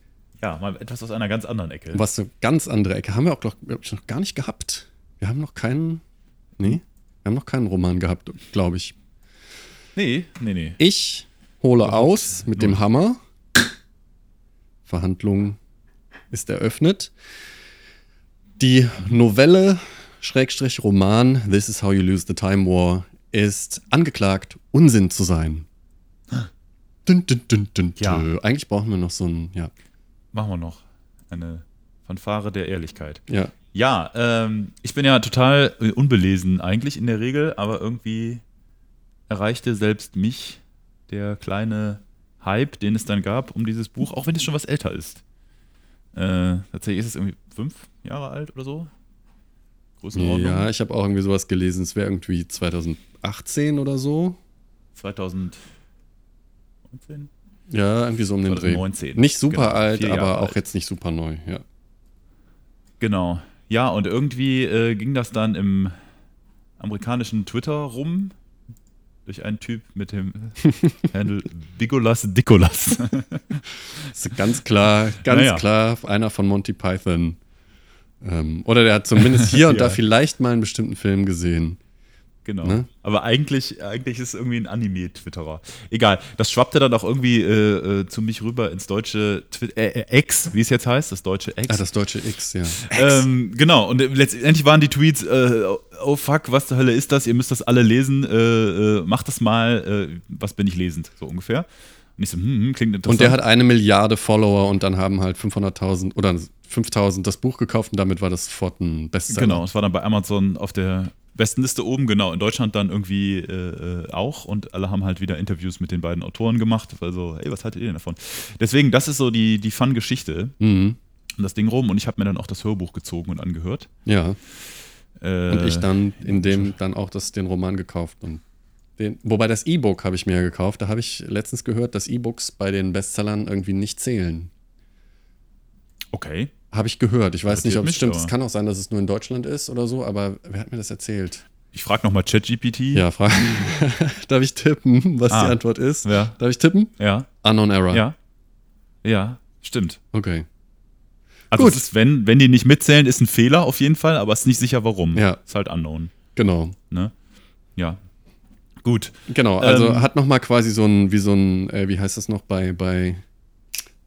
Ja, mal etwas aus einer ganz anderen Ecke. Was eine ganz andere Ecke. Haben wir auch noch, noch gar nicht gehabt. Wir haben noch keinen. Nee, wir haben noch keinen Roman gehabt, glaube ich. Nee, nee, nee. Ich hole aus mit dem Hammer. Verhandlung ist eröffnet. Die Novelle, Schrägstrich Roman, This is How You Lose the Time War, ist angeklagt, Unsinn zu sein. Dün, dün, dün, dün, ja. Eigentlich brauchen wir noch so ein, ja. Machen wir noch. Eine Fanfare der Ehrlichkeit. Ja. Ja, ähm, ich bin ja total unbelesen eigentlich in der Regel, aber irgendwie erreichte selbst mich der kleine Hype, den es dann gab um dieses Buch, auch wenn es schon was älter ist. Äh, tatsächlich ist es irgendwie fünf Jahre alt oder so. Größenordnung. Ja, ich habe auch irgendwie sowas gelesen. Es wäre irgendwie 2018 oder so. 2000. 19? Ja, irgendwie so um den 19. Dreh. Nicht super genau, alt, aber alt. auch jetzt nicht super neu, ja. Genau. Ja, und irgendwie äh, ging das dann im amerikanischen Twitter rum durch einen Typ mit dem Handle Bigolas Dikolas. Das ist ganz klar, ganz Naja. klar einer von Monty Python. Ähm, oder der hat zumindest hier und da Ja. vielleicht mal einen bestimmten Film gesehen. Genau. Ne? Aber eigentlich, eigentlich ist es irgendwie ein Anime-Twitterer. Egal. Das schwappte dann auch irgendwie äh, äh, zu mich rüber ins deutsche Twi äh, äh, X, wie es jetzt heißt, das deutsche X. Ah, das deutsche X, ja. Ähm, genau, und äh, letztendlich waren die Tweets, äh, oh fuck, was zur Hölle ist das? Ihr müsst das alle lesen, äh, äh, macht das mal, äh, was bin ich lesend, so ungefähr. Und ich so, hm, hm klingt interessant. Und der hat eine Milliarde Follower und dann haben halt 500.000 oder 5.000 das Buch gekauft und damit war das sofort ein Bestseller. Genau, es war dann bei Amazon auf der Bestenliste oben, genau, in Deutschland dann irgendwie äh, äh, auch und alle haben halt wieder Interviews mit den beiden Autoren gemacht, also, ey, was haltet ihr denn davon? Deswegen, das ist so die, die Fun-Geschichte Mhm. und das Ding rum und ich habe mir dann auch das Hörbuch gezogen und angehört. Ja. Äh, Und ich dann in dem dann auch das, den Roman gekauft. Und den, wobei das E-Book habe ich mir ja gekauft. Da habe ich letztens gehört, dass E-Books bei den Bestsellern irgendwie nicht zählen. Okay. Habe ich gehört. Ich weiß nicht, ob es stimmt. Es kann auch sein, dass es nur in Deutschland ist oder so, aber wer hat mir das erzählt? Ich frage nochmal ChatGPT. Ja, frage. Darf ich tippen, was Ah. die Antwort ist? Ja. Darf ich tippen? Ja. Unknown Error. Ja. Ja, stimmt. Okay. Also Gut. ist, wenn, wenn die nicht mitzählen, ist ein Fehler auf jeden Fall, aber es ist nicht sicher warum. Ja. Ist halt unknown. Genau. Ne? Ja. Gut. Genau, also Ähm, hat nochmal quasi so ein, wie so ein, äh, wie heißt das noch bei, bei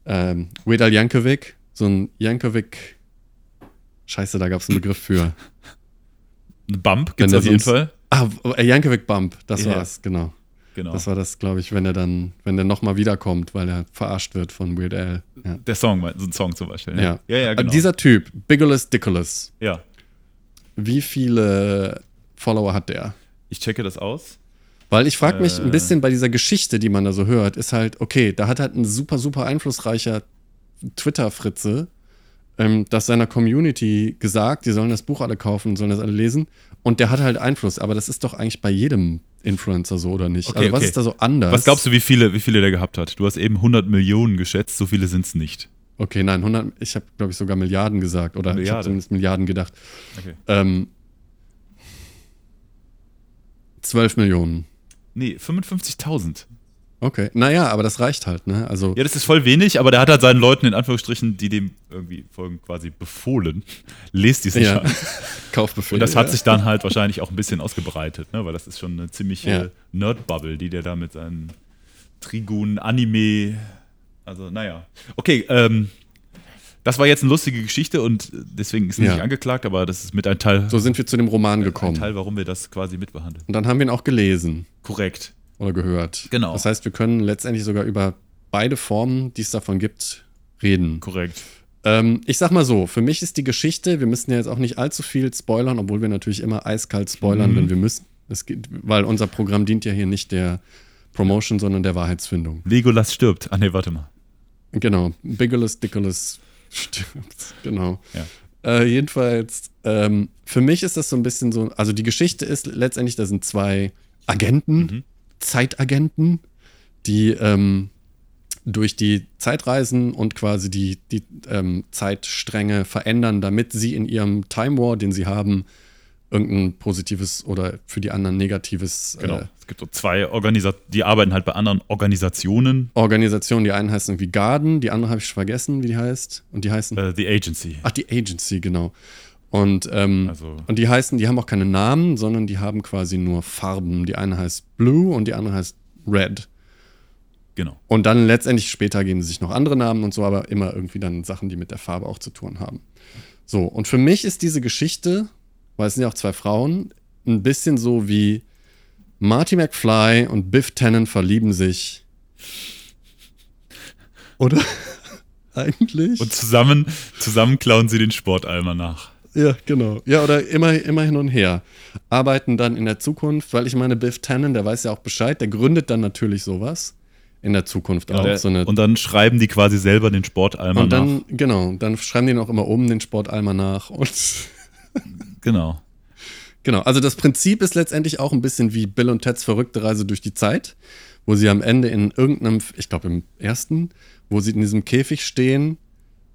ähm, Weird Al Yankovic, so ein Yankovic, scheiße, da gab es einen Begriff für. Ein Bump gibt es auf jeden Fall. Ah, äh, Yankovic Bump, das Ja. war's, genau. Genau. Das war das, glaube ich, wenn er dann, wenn der nochmal wiederkommt, weil er verarscht wird von Weird Al. Ja, Der Song, so ein Song zum Beispiel. ne? ja. ja, ja Äh, genau. Dieser Typ, Bigolus Dickolus, ja. wie viele Follower hat der? Ich checke das aus. Weil ich frage mich Äh. ein bisschen bei dieser Geschichte, die man da so hört, ist halt, okay, da hat halt ein super, super einflussreicher Twitter-Fritze ähm, das seiner Community gesagt, die sollen das Buch alle kaufen, sollen das alle lesen. Und der hat halt Einfluss, aber das ist doch eigentlich bei jedem Influencer so, oder nicht? Okay, also was okay. ist da so anders? Was glaubst du, wie viele, wie viele der gehabt hat? Du hast eben 100 Millionen geschätzt, so viele sind es nicht. Okay, nein, 100, ich habe, glaube ich, sogar Milliarden gesagt. Oder ich habe Milliarde. zumindest Milliarden gedacht. Okay. Ähm, 12 Millionen. Nee, 55.000. Okay, naja, aber das reicht halt, ne? Also, Ja, das ist voll wenig, aber der hat halt seinen Leuten in Anführungsstrichen, die dem irgendwie folgen, quasi befohlen. Lest diesen ja. Kaufbefehl. Und das hat ja. sich dann halt wahrscheinlich auch ein bisschen ausgebreitet, ne? weil das ist schon eine ziemliche Ja. Nerd-Bubble, die der da mit seinen Trigun, Anime, also naja. Okay, ähm, das war jetzt eine lustige Geschichte und deswegen ist er Ja. nicht angeklagt, aber das ist mit ein Teil, So sind wir zu dem Roman ein gekommen. Teil, warum wir das quasi mitbehandeln. Und dann haben wir ihn auch gelesen Korrekt. Oder gehört. Genau. Das heißt, wir können letztendlich sogar über beide Formen, die es davon gibt, reden. Korrekt. Ähm, ich sag mal so, für mich ist die Geschichte, wir müssen ja jetzt auch nicht allzu viel spoilern, obwohl wir natürlich immer eiskalt spoilern, Mhm. wenn wir müssen. Es geht, weil unser Programm dient ja hier nicht der Promotion, sondern der Wahrheitsfindung. Legolas stirbt. Ah, nee, warte mal. Genau. Bigolus, Dickolus stirbt. Genau. Ja. Äh, jedenfalls, ähm, für mich ist das so ein bisschen so, also die Geschichte ist letztendlich, da sind zwei Agenten, Mhm. Zeitagenten, die ähm, durch die Zeitreisen und quasi die, die ähm, Zeitstränge verändern, damit sie in ihrem Time War, den sie haben, irgendein positives oder für die anderen negatives Genau. äh, es gibt so zwei Organisationen, die arbeiten halt bei anderen Organisationen. Organisationen. Die einen heißen irgendwie Garden, die andere habe ich vergessen, wie die heißt. Und die heißen Äh, The Agency. Ach, die Agency, genau. Und, ähm, Also- und die heißen, die haben auch keine Namen, sondern die haben quasi nur Farben. Die eine heißt Blue und die andere heißt Red. Genau. Und dann letztendlich später geben sie sich noch andere Namen und so, aber immer irgendwie dann Sachen, die mit der Farbe auch zu tun haben. So, und für mich ist diese Geschichte, weil es sind ja auch zwei Frauen, ein bisschen so wie Marty McFly und Biff Tannen verlieben sich. Oder? Eigentlich? Und zusammen, zusammen klauen sie den Sportalmer nach. Ja, genau. Ja, oder immer, immer hin und her. Arbeiten dann in der Zukunft, weil ich meine, Biff Tannen, der weiß ja auch Bescheid, der gründet dann natürlich sowas in der Zukunft auch. Der- so eine, und dann schreiben die quasi selber den Sportalmer und dann, nach. genau, dann schreiben die noch immer oben den Sportalmer nach. Und Genau. genau, also das Prinzip ist letztendlich auch ein bisschen wie Bill und Teds verrückte Reise durch die Zeit, wo sie am Ende in irgendeinem, ich glaube im ersten, wo sie in diesem Käfig stehen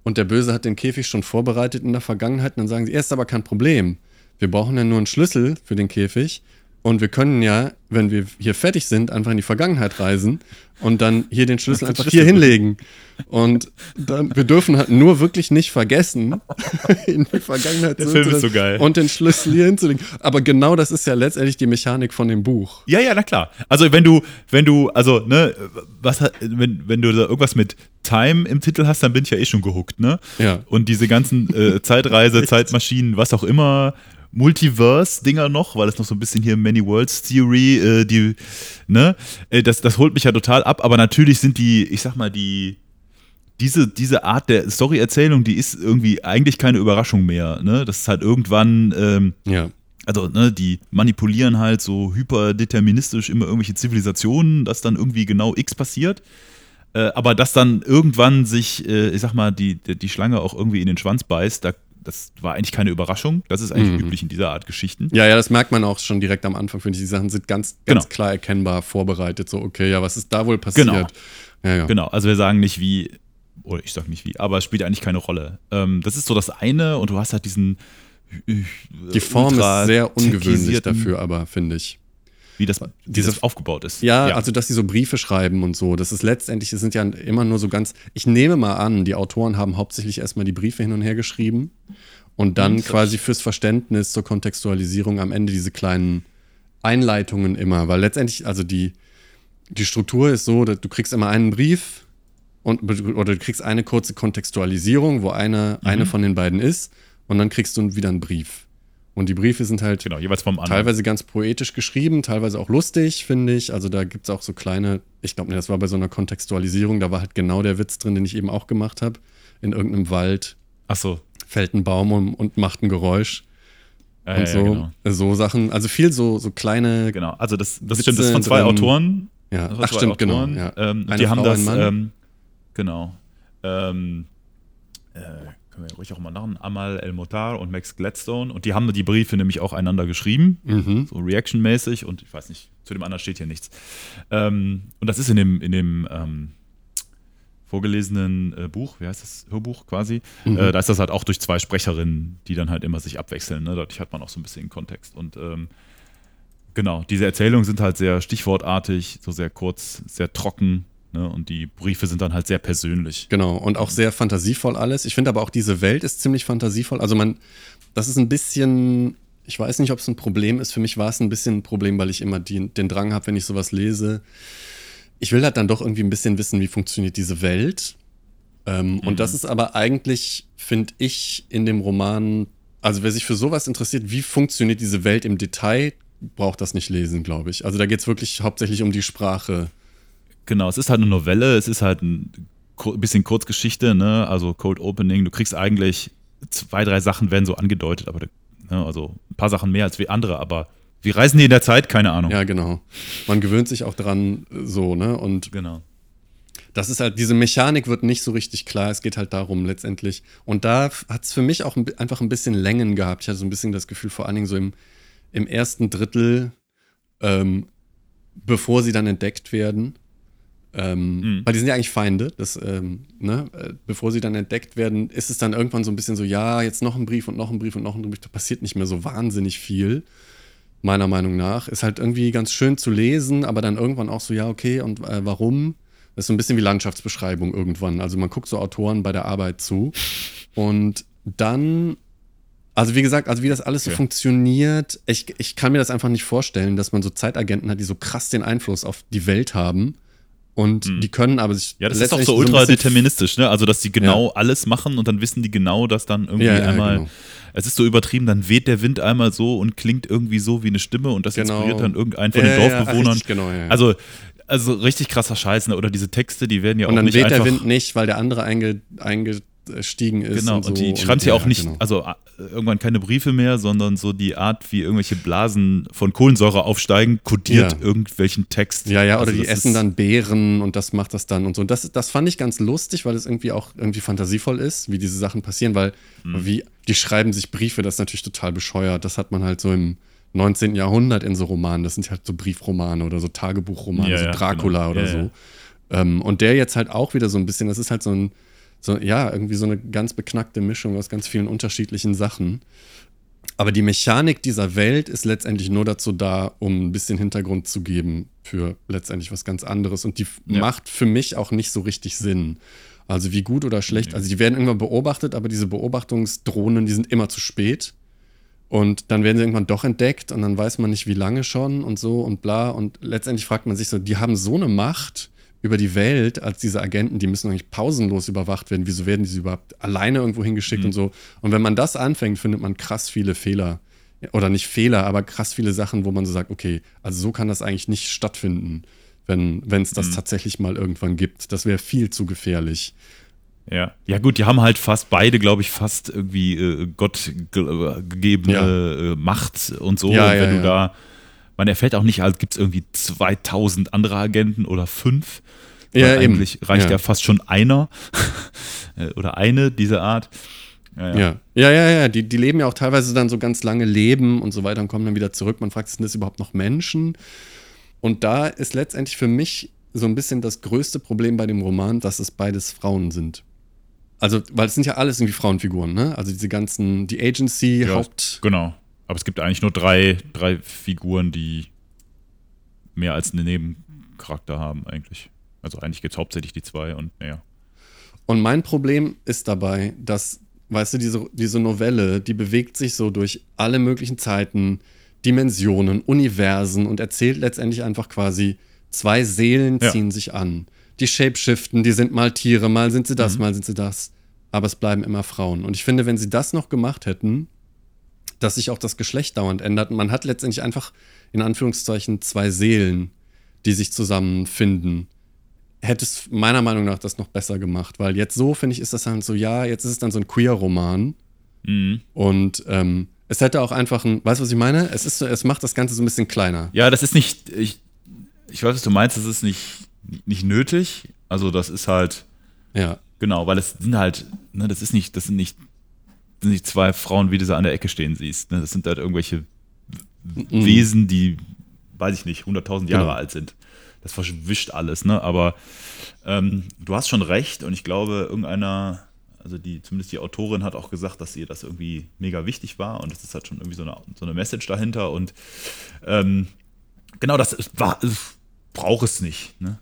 und der Böse hat den Käfig schon vorbereitet in der Vergangenheit. Dann sagen sie, er ist aber kein Problem. Wir brauchen ja nur einen Schlüssel für den Käfig. Und wir können ja, wenn wir hier fertig sind, einfach in die Vergangenheit reisen und dann hier den Schlüssel einfach hier hinlegen. Und dann, wir dürfen halt nur wirklich nicht vergessen, in die Vergangenheit Der Film ist so geil. und den Schlüssel hier hinzulegen. Aber genau das ist ja letztendlich die Mechanik von dem Buch. Ja, ja, na klar. Also wenn du, wenn du, also, ne, was wenn, wenn du da irgendwas mit Time im Titel hast, dann bin ich ja eh schon gehuckt, ne? Ja. Und diese ganzen äh, Zeitreise, Zeitmaschinen, was auch immer, Multiverse-Dinger noch, weil es noch so ein bisschen hier Many Worlds Theory, äh, die, ne, äh, das, das holt mich ja total ab, aber natürlich sind die, ich sag mal, die, diese, diese Art der Story-Erzählung, die ist irgendwie eigentlich keine Überraschung mehr, ne? Das ist halt irgendwann, ähm, Ja. also, ne, die manipulieren halt so hyperdeterministisch immer irgendwelche Zivilisationen, dass dann irgendwie genau X passiert. Äh, aber dass dann irgendwann sich, äh, ich sag mal, die, die, die Schlange auch irgendwie in den Schwanz beißt, da, das war eigentlich keine Überraschung. Das ist eigentlich Mhm. üblich in dieser Art Geschichten. Ja, ja, das merkt man auch schon direkt am Anfang, finde ich. Die Sachen sind ganz, ganz Genau. klar erkennbar vorbereitet. So, okay, ja, was ist da wohl passiert? Genau. Ja, ja. Genau, also wir sagen nicht wie, oder ich sag nicht wie, aber es spielt eigentlich keine Rolle. Ähm, das ist so das eine und du hast halt diesen. äh, Die Form ist sehr ungewöhnlich dafür, aber finde ich. Wie das, wie Diese- das aufgebaut ist. Ja, also dass sie so Briefe schreiben und so. Das ist letztendlich, es sind ja immer nur so ganz. Ich nehme mal an, die Autoren haben hauptsächlich erstmal die Briefe hin und her geschrieben und dann Mhm, das quasi fürs Verständnis zur Kontextualisierung am Ende diese kleinen Einleitungen immer. Weil letztendlich, also die, die Struktur ist so, dass du kriegst immer einen Brief und, oder du kriegst eine kurze Kontextualisierung, wo eine, eine Mhm. von den beiden ist und dann kriegst du wieder einen Brief. Und die Briefe sind halt Genau, jeweils vom anderen. teilweise ganz poetisch geschrieben, teilweise auch lustig, finde ich. Also da gibt es auch so kleine, ich glaube, das war bei so einer Kontextualisierung, da war halt genau der Witz drin, den ich eben auch gemacht habe. In irgendeinem Wald Ach so. fällt ein Baum um und macht ein Geräusch Ja, und ja, so, genau. so Sachen. Also viel so, so kleine, Genau, also das, das Witze stimmt, das ist von zwei drin. Autoren. ja, Das ach stimmt, genau. Autoren, Ja. Ähm, die haben Frau, das, ein Mann. ähm, genau. Ähm, äh, können wir ruhig auch mal machen. Amal El Motar und Max Gladstone. Und die haben die Briefe nämlich auch einander geschrieben, Mhm. so reactionmäßig. Und ich weiß nicht, zu dem anderen steht hier nichts. Ähm, und das ist in dem, in dem ähm, vorgelesenen äh, Buch, wie heißt das, Hörbuch quasi, Mhm. äh, da ist das halt auch durch zwei Sprecherinnen, die dann halt immer sich abwechseln. Ne? Dadurch hat man auch so ein bisschen Kontext. Und ähm, genau, diese Erzählungen sind halt sehr stichwortartig, so sehr kurz, sehr trocken. Ne? Und die Briefe sind dann halt sehr persönlich. Genau, und auch sehr fantasievoll alles. Ich finde aber auch diese Welt ist ziemlich fantasievoll. Also man, das ist ein bisschen, ich weiß nicht, ob es ein Problem ist. Für mich war es ein bisschen ein Problem, weil ich immer die, den Drang habe, wenn ich sowas lese. Ich will halt dann doch irgendwie ein bisschen wissen, wie funktioniert diese Welt. Ähm, Und das ist aber eigentlich, finde ich, in dem Roman, also wer sich für sowas interessiert, wie funktioniert diese Welt im Detail, braucht das nicht lesen, glaube ich. Also da geht es wirklich hauptsächlich um die Sprache. Genau, es ist halt eine Novelle, es ist halt ein bisschen Kurzgeschichte, ne? also Cold Opening. Du kriegst eigentlich zwei, drei Sachen werden so angedeutet, aber ne? also ein paar Sachen mehr als wie andere, aber wie reisen die in der Zeit? Keine Ahnung. Ja, genau. Man gewöhnt sich auch dran so, ne? Und Genau. das ist halt, diese Mechanik wird nicht so richtig klar. Es geht halt darum letztendlich. Und da hat es für mich auch ein, einfach ein bisschen Längen gehabt. Ich hatte so ein bisschen das Gefühl, vor allen Dingen so im, im ersten Drittel, ähm, bevor sie dann entdeckt werden. Ähm, Mhm. Weil die sind ja eigentlich Feinde. Das, ähm, ne? äh, Bevor sie dann entdeckt werden, ist es dann irgendwann so ein bisschen so, ja, jetzt noch ein Brief und noch ein Brief und noch ein Brief. Da passiert nicht mehr so wahnsinnig viel meiner Meinung nach. Ist halt irgendwie ganz schön zu lesen, aber dann irgendwann auch so, ja, okay, und äh, warum? Das ist so ein bisschen wie Landschaftsbeschreibung irgendwann. Also man guckt so Autoren bei der Arbeit zu und dann, also wie gesagt, also wie das alles so Okay. funktioniert, ich, ich kann mir das einfach nicht vorstellen, dass man so Zeitagenten hat, die so krass den Einfluss auf die Welt haben und Hm. die können aber sich Ja, das ist doch so ein ultra bisschen- deterministisch, ne? Also, dass die genau alles machen und dann wissen die genau, dass dann irgendwie Ja, ja, einmal. genau. Es ist so übertrieben, dann weht der Wind einmal so und klingt irgendwie so wie eine Stimme und das Genau. inspiriert dann irgendeinen von Ja, den ja, Dorfbewohnern. richtig, genau, ja, ja. Also, also richtig krasser Scheiß, ne? Oder diese Texte, die werden ja Und auch dann nicht weht einfach. der Wind nicht, weil der andere einge, eingestiegen ist. Genau, und, so. und die schreiben ja auch nicht, genau. also äh, irgendwann keine Briefe mehr, sondern so die Art, wie irgendwelche Blasen von Kohlensäure aufsteigen, kodiert Ja. irgendwelchen Text. Ja, ja, oder Also die das essen dann Beeren und das macht das dann und so. Und das, das fand ich ganz lustig, weil es irgendwie auch irgendwie fantasievoll ist, wie diese Sachen passieren, weil Mhm. wie die schreiben sich Briefe, das ist natürlich total bescheuert. Das hat man halt so im 19. Jahrhundert in so Romanen. Das sind halt so Briefromane oder so Tagebuchromane, Ja, so Dracula genau. oder so. Ähm, und der jetzt halt auch wieder so ein bisschen, das ist halt so ein, so, ja, irgendwie so eine ganz beknackte Mischung aus ganz vielen unterschiedlichen Sachen. Aber die Mechanik dieser Welt ist letztendlich nur dazu da, um ein bisschen Hintergrund zu geben für letztendlich was ganz anderes. Und die ja. macht für mich auch nicht so richtig Sinn. Also wie gut oder schlecht. Also die werden irgendwann beobachtet, aber diese Beobachtungsdrohnen, die sind immer zu spät. Und dann werden sie irgendwann doch entdeckt und dann weiß man nicht, wie lange schon und so und bla. Und letztendlich fragt man sich so, die haben so eine Macht über die Welt als diese Agenten, die müssen eigentlich pausenlos überwacht werden. Wieso werden die überhaupt alleine irgendwo hingeschickt mhm. und so? Und wenn man das anfängt, findet man krass viele Fehler. Oder nicht Fehler, aber krass viele Sachen, wo man so sagt, okay, also so kann das eigentlich nicht stattfinden, wenn es das mhm. tatsächlich mal irgendwann gibt. Das wäre viel zu gefährlich. Ja. ja, gut, die haben halt fast beide, glaube ich, fast irgendwie äh, Gott ge gegebene ja. äh, Macht und so. Ja, und wenn ja, du da, man erfährt auch nicht, als gibt es irgendwie 2000 andere Agenten oder fünf. Ja, eigentlich eben. reicht ja. fast schon einer äh, oder eine dieser Art. Ja, ja, ja, ja, ja. Die, die leben ja auch teilweise dann so ganz lange Leben und so weiter und kommen dann wieder zurück. Man fragt sich, sind das überhaupt noch Menschen? Und da ist letztendlich für mich so ein bisschen das größte Problem bei dem Roman, dass es beides Frauen sind. Also, weil es sind ja alles irgendwie Frauenfiguren, ne? Also diese ganzen, die Agency, ja, Haupt. Genau. Aber es gibt eigentlich nur drei, drei Figuren, die mehr als einen Nebencharakter haben, eigentlich. Also eigentlich gibt es hauptsächlich die zwei und naja. Und mein Problem ist dabei, dass, weißt du, diese, diese Novelle, die bewegt sich so durch alle möglichen Zeiten, Dimensionen, Universen und erzählt letztendlich einfach quasi, zwei Seelen ziehen ja. sich an. Die shapeshiften, die sind mal Tiere, mal sind sie das, mhm. mal sind sie das. Aber es bleiben immer Frauen. Und ich finde, wenn sie das noch gemacht hätten, dass sich auch das Geschlecht dauernd ändert, man hat letztendlich einfach in Anführungszeichen zwei Seelen, die sich zusammenfinden hätte es meiner Meinung nach das noch besser gemacht, weil jetzt so, finde ich, ist das dann so, ja, jetzt ist es dann so ein Queer-Roman. Mhm. Und ähm, es hätte auch einfach ein, weißt du, was ich meine? Es, ist es macht das Ganze so ein bisschen kleiner. Ja, das ist nicht, ich, ich weiß, was du meinst, das ist nicht, nicht nötig. Also, das ist halt. Ja. Genau, weil es sind halt, ne, das ist nicht, das sind nicht, nicht zwei Frauen, wie du sie an der Ecke stehen siehst. Ne? Das sind halt irgendwelche mhm. Wesen, die, weiß ich nicht, 100.000 Jahre genau. alt sind das verschwischt alles, ne? Aber ähm, du hast schon recht und ich glaube, irgendeiner, also die, zumindest die Autorin hat auch gesagt, dass ihr das irgendwie mega wichtig war und es ist halt schon irgendwie so eine, so eine Message dahinter und ähm, genau das war, braucht es nicht, ne?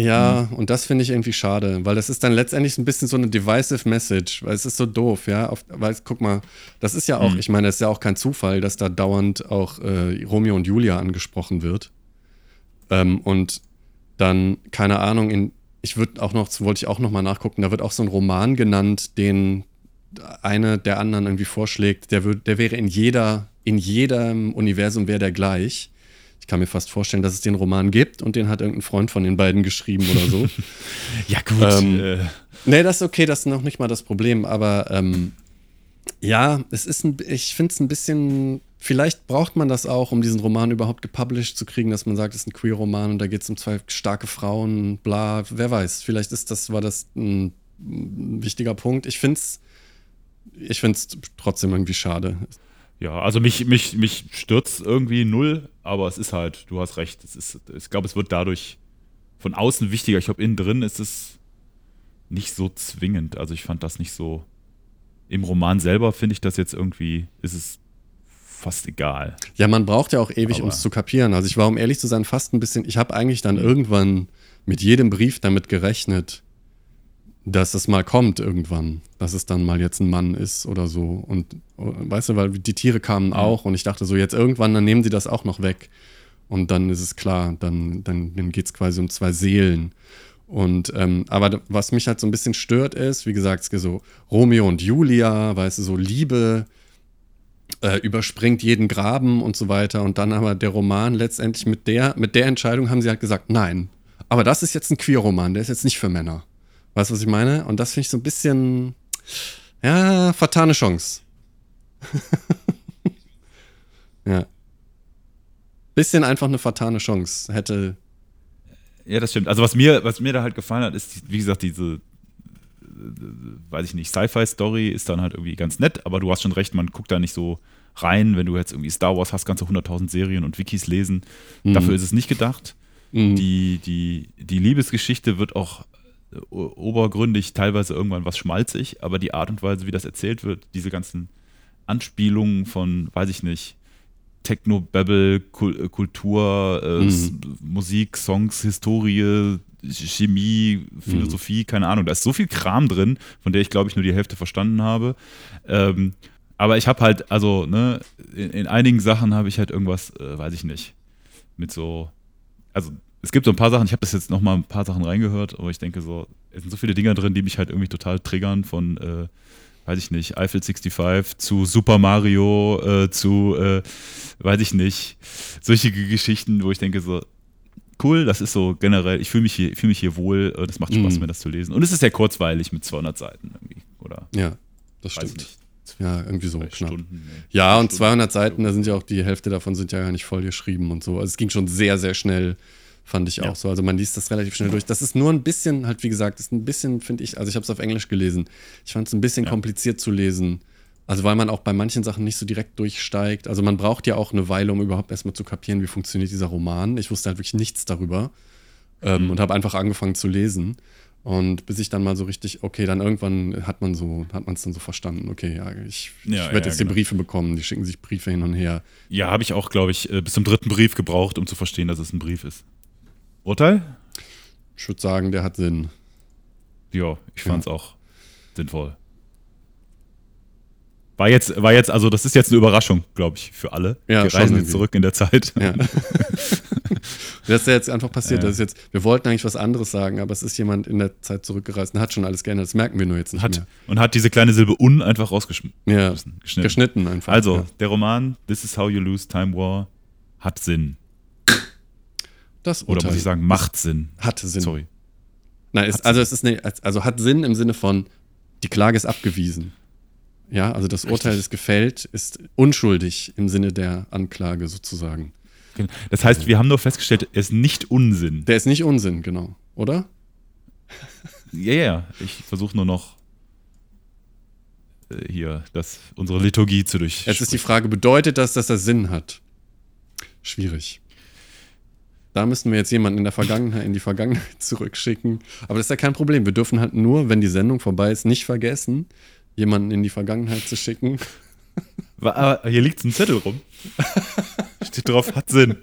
Ja, mhm. und das finde ich irgendwie schade, weil das ist dann letztendlich ein bisschen so eine divisive Message, weil es ist so doof, ja. Auf, weil, guck mal, das ist ja auch, mhm. ich meine, es ist ja auch kein Zufall, dass da dauernd auch äh, Romeo und Julia angesprochen wird. Ähm, und dann, keine Ahnung, in, ich würde auch noch, wollte ich auch noch mal nachgucken, da wird auch so ein Roman genannt, den eine der anderen irgendwie vorschlägt, der, würd, der wäre in jeder, in jedem Universum wäre der gleich. Ich kann mir fast vorstellen, dass es den Roman gibt und den hat irgendein Freund von den beiden geschrieben oder so. ja, gut. Ähm, äh. Nee, das ist okay, das ist noch nicht mal das Problem, aber ähm, ja, es ist ein, ich finde es ein bisschen Vielleicht braucht man das auch, um diesen Roman überhaupt gepublished zu kriegen, dass man sagt, es ist ein Queer-Roman und da geht es um zwei starke Frauen, bla, wer weiß. Vielleicht ist das, war das ein, wichtiger Punkt. Ich finde es ich find's trotzdem irgendwie schade. Ja, also mich, mich, mich stürzt irgendwie null, aber es ist halt, du hast recht, es ist, ich glaube, es wird dadurch von außen wichtiger. Ich glaube, innen drin ist es nicht so zwingend. Also ich fand das nicht so. Im Roman selber finde ich das jetzt irgendwie, ist es fast egal. Ja, man braucht ja auch ewig, um es zu kapieren. Also ich war, um ehrlich zu sein, fast ein bisschen, ich habe eigentlich dann irgendwann mit jedem Brief damit gerechnet, dass es mal kommt irgendwann, dass es dann mal jetzt ein Mann ist oder so. Und weißt du, weil die Tiere kamen auch und ich dachte so, jetzt irgendwann, dann nehmen sie das auch noch weg. Und dann ist es klar, dann, dann, dann geht es quasi um zwei Seelen. Und ähm, aber was mich halt so ein bisschen stört ist, wie gesagt, so Romeo und Julia, weißt du, so Liebe, äh, überspringt jeden Graben und so weiter. Und dann aber der Roman letztendlich mit der, mit der Entscheidung haben sie halt gesagt, nein. Aber das ist jetzt ein Queer-Roman, der ist jetzt nicht für Männer. Weißt du, was ich meine? Und das finde ich so ein bisschen, ja, vertane Chance. ja. Bisschen einfach eine vertane Chance. Hätte. Ja, das stimmt. Also was mir, was mir da halt gefallen hat, ist, wie gesagt, diese weiß ich nicht, Sci-Fi-Story ist dann halt irgendwie ganz nett, aber du hast schon recht, man guckt da nicht so rein, wenn du jetzt irgendwie Star Wars hast, ganze 100.000 Serien und Wikis lesen. Mhm. Dafür ist es nicht gedacht. Mhm. Die, die, die Liebesgeschichte wird auch obergründig, teilweise irgendwann was schmalzig, aber die Art und Weise, wie das erzählt wird, diese ganzen Anspielungen von, weiß ich nicht, Techno-Babble, äh, Kultur, äh, Mhm. Musik, Songs, Historie, Chemie, Philosophie, keine Ahnung. Da ist so viel Kram drin, von der ich, glaube ich, nur die Hälfte verstanden habe. Ähm, aber ich habe halt, also, ne, in, in einigen Sachen habe ich halt irgendwas, äh, weiß ich nicht, mit so, also es gibt so ein paar Sachen, ich habe das jetzt noch mal ein paar Sachen reingehört, aber ich denke so, es sind so viele Dinger drin, die mich halt irgendwie total triggern von, äh, weiß ich nicht, Eiffel 65 zu Super Mario, äh, zu, äh, weiß ich nicht, solche Geschichten, wo ich denke so, cool, das ist so generell, ich fühle mich, hier- fühl mich hier wohl, äh, das macht Spaß, Mhm. mir das zu lesen. Und es ist sehr kurzweilig mit 200 Seiten irgendwie, oder? Ja, das stimmt. Ja, irgendwie so knapp. Stunden. nee. Ja, und Stunden. 200 Seiten, da sind ja auch die Hälfte davon sind ja gar nicht voll geschrieben und so. Also es ging schon sehr, sehr schnell, fand ich auch Ja. so. Also man liest das relativ schnell durch. Das ist nur ein bisschen, halt wie gesagt, ist ein bisschen, finde ich, also ich habe es auf Englisch gelesen. Ich fand es ein bisschen Ja. kompliziert zu lesen. Also weil man auch bei manchen Sachen nicht so direkt durchsteigt. Also man braucht ja auch eine Weile, um überhaupt erstmal zu kapieren, wie funktioniert dieser Roman. Ich wusste halt wirklich nichts darüber ähm, Mhm. und habe einfach angefangen zu lesen. Und bis ich dann mal so richtig, okay, dann irgendwann hat man so, hat man es dann so verstanden, okay, ja, ich, Ja, ich werde ja, jetzt genau. die Briefe bekommen, die schicken sich Briefe hin und her. Ja, habe ich auch, glaube ich, äh, bis zum dritten Brief gebraucht, um zu verstehen, dass es ein Brief ist. Urteil? Ich würde sagen, der hat Sinn. Ja, ich Ja. fand es auch sinnvoll. War jetzt, war jetzt, also das ist jetzt eine Überraschung, glaube ich, für alle. Ja, Wir reisen jetzt zurück in der Zeit. Ja. das ist ja jetzt einfach passiert. Das ist jetzt, wir wollten eigentlich was anderes sagen, aber es ist jemand in der Zeit zurückgereist und hat schon alles geändert. Das merken wir nur jetzt nicht Hat, und hat diese kleine Silbe un einfach rausgeschnitten. mehr. Ja, Geschnitten. geschnitten einfach. Also, der Roman This is How You Lose Time War hat Sinn. Das Oder muss ich sagen, macht Sinn. hat Sinn. Sorry. Nein, ist, also es ist ne, also hat Sinn im Sinne von die Klage ist abgewiesen. Ja, also das Urteil ist gefällt, ist unschuldig im Sinne der Anklage sozusagen. Das heißt, wir haben nur festgestellt, er ist nicht Unsinn. Der ist nicht Unsinn, genau, oder? Ja, ja, ich versuche nur noch äh, hier das, unsere Liturgie zu durch. Jetzt ist die Frage, bedeutet das, dass er Sinn hat? Schwierig. Da müssten wir jetzt jemanden in der Vergangenheit, in die Vergangenheit zurückschicken. Aber das ist ja kein Problem. Wir dürfen halt nur, wenn die Sendung vorbei ist, nicht vergessen, jemanden in die Vergangenheit zu schicken. Aber hier liegt ein Zettel rum. Steht drauf, hat Sinn.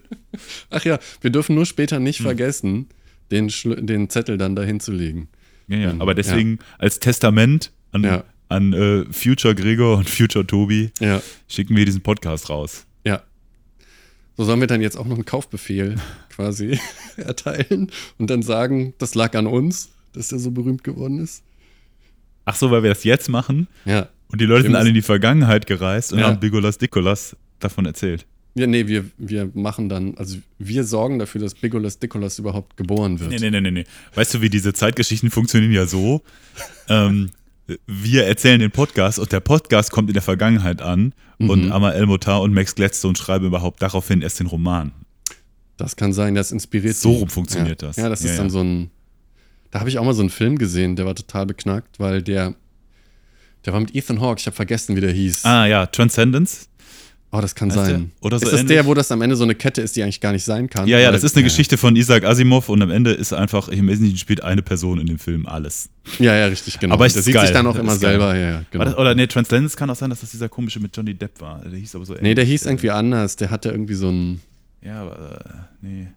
Ach ja, wir dürfen nur später Hm. nicht vergessen, den, den Zettel dann dahin zu legen. Ja, ja. Aber deswegen als Testament an, Ja. an äh, Future Gregor und Future Tobi Ja, schicken wir diesen Podcast raus. ja. So sollen wir dann jetzt auch noch einen Kaufbefehl quasi erteilen und dann sagen, das lag an uns, dass er so berühmt geworden ist. Ach so, weil wir das jetzt machen Ja. und die Leute Wir sind alle in die Vergangenheit gereist und Ja. haben Bigolas Dikolas davon erzählt. Ja, nee, wir, wir machen dann, also wir sorgen dafür, dass Bigolas Dikolas überhaupt geboren wird. Nee, nee, nee, nee, nee. Weißt du, wie diese Zeitgeschichten funktionieren ja so? ähm, wir erzählen den Podcast und der Podcast kommt in der Vergangenheit an und Mhm. Amal Elmotar und Max Gladstone schreiben überhaupt daraufhin erst den Roman. Das kann sein, das inspiriert So rum funktioniert ja. das. Ja, das Ja, ist dann ja. so ein. Da habe ich auch mal so einen Film gesehen, der war total beknackt, weil der. Der war mit Ethan Hawke, ich habe vergessen, wie der hieß. Ah ja, Transcendence. oh, das kann heißt der? sein. Oder so ist das ähnlich? der, wo das am Ende so eine Kette ist, die eigentlich gar nicht sein kann? Ja, ja, das ist eine Geschichte von Isaac Asimov und am Ende ist einfach, im Wesentlichen spielt eine Person in dem Film alles. Ja, ja, richtig, genau. Aber der ist sieht geil. sich dann auch Das immer geil. selber, ja, ja, genau. Das, oder nee, Transcendence kann auch sein, dass das dieser komische mit Johnny Depp war. Der hieß aber so nee, der ähnlich. hieß irgendwie anders. Der hatte irgendwie so ein. Ja, aber äh, nee.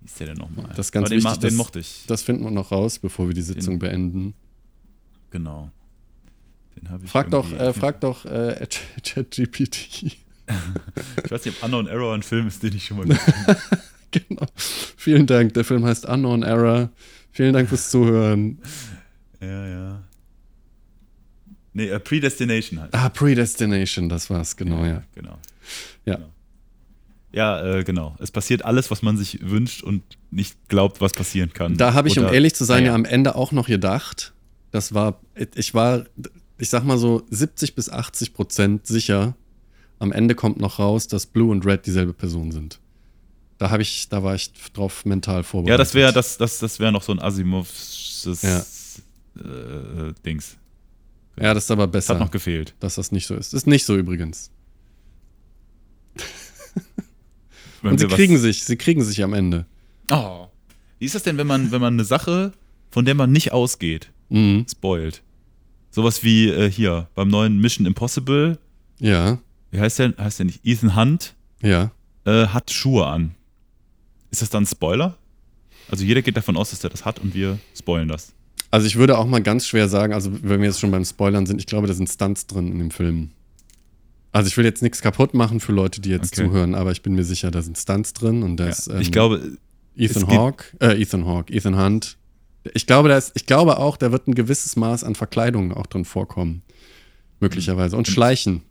Wie ist der denn nochmal? Das ist ganz aber den, wichtig, den dass- mochte ich. Das finden wir noch raus, bevor wir die Sitzung beenden. Genau. Den habe ich Frag doch, äh, frag doch äh, ChatGPT. Ich weiß nicht, ob Unknown Error ein Film ist, den ich schon mal gesehen habe. genau. Vielen Dank. Der Film heißt Unknown Error. Vielen Dank fürs Zuhören. Ja, ja. Nee, äh, Predestination halt. Ah, Predestination, das war's, genau, ja. Genau. Ja. Genau. Ja, äh, genau. Es passiert alles, was man sich wünscht und nicht glaubt, was passieren kann. Da habe ich, um Oder- ehrlich zu sein, Ah, ja am Ende auch noch gedacht, das war, ich war, ich sag mal so 70 bis 80 Prozent sicher, am Ende kommt noch raus, dass Blue und Red dieselbe Person sind. Da habe ich, da war ich drauf mental vorbereitet. Ja, das wäre das, das, das wär noch so ein Asimovs Ja. äh, Dings. Ja, das ist aber Das hat besser, noch gefehlt. dass das nicht so ist. Ist nicht so übrigens. Wenn Und sie kriegen sich, sie kriegen sich am Ende. Oh. Wie ist das denn, wenn man, wenn man eine Sache von der man nicht ausgeht, Mhm. spoilt. Sowas wie äh, hier beim neuen Mission Impossible, Ja, wie heißt der, heißt der nicht? Ethan Hunt ja. äh, hat Schuhe an. Ist das dann ein Spoiler? Also jeder geht davon aus, dass er das hat und wir spoilen das. Also ich würde auch mal ganz schwer sagen, also wenn wir jetzt schon beim Spoilern sind, ich glaube, da sind Stunts drin in dem Film. Also ich will jetzt nichts kaputt machen für Leute, die jetzt Okay. zuhören, aber ich bin mir sicher, da sind Stunts drin und da ist Ja, ähm, ich glaube, Ethan Hawke, äh, Ethan Hawke, Ethan Hunt. Ich glaube, da ist, ich glaube auch, da wird ein gewisses Maß an Verkleidung auch drin vorkommen. Möglicherweise. Und Schleichen.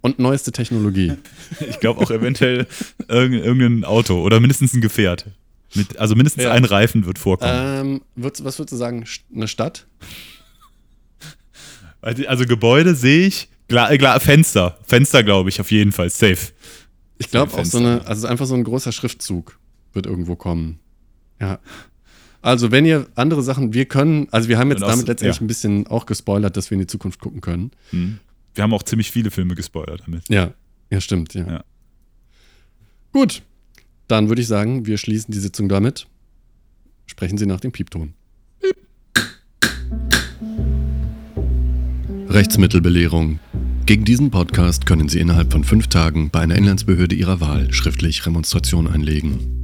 Und neueste Technologie. ich glaube auch eventuell irgend- irgendein Auto oder mindestens ein Gefährt. Mit, also mindestens Ja. ein Reifen wird vorkommen. ähm, was würdest du sagen? Eine Stadt? Also, also Gebäude sehe ich, klar, äh, klar, Fenster. Fenster glaube ich auf jeden Fall, safe. Ich glaube auch so eine, also einfach so ein großer Schriftzug wird irgendwo kommen. Ja. Also, wenn ihr andere Sachen, wir können, also wir haben jetzt damit letztendlich ja. ein bisschen auch gespoilert, dass wir in die Zukunft gucken können. Hm. Wir haben auch ziemlich viele Filme gespoilert damit. Ja, ja, stimmt, ja. Ja. Gut, dann würde ich sagen, wir schließen die Sitzung damit. Sprechen Sie nach dem Piepton. Rechtsmittelbelehrung. Gegen diesen Podcast können Sie innerhalb von fünf Tagen bei einer Inlandsbehörde Ihrer Wahl schriftlich Remonstration einlegen.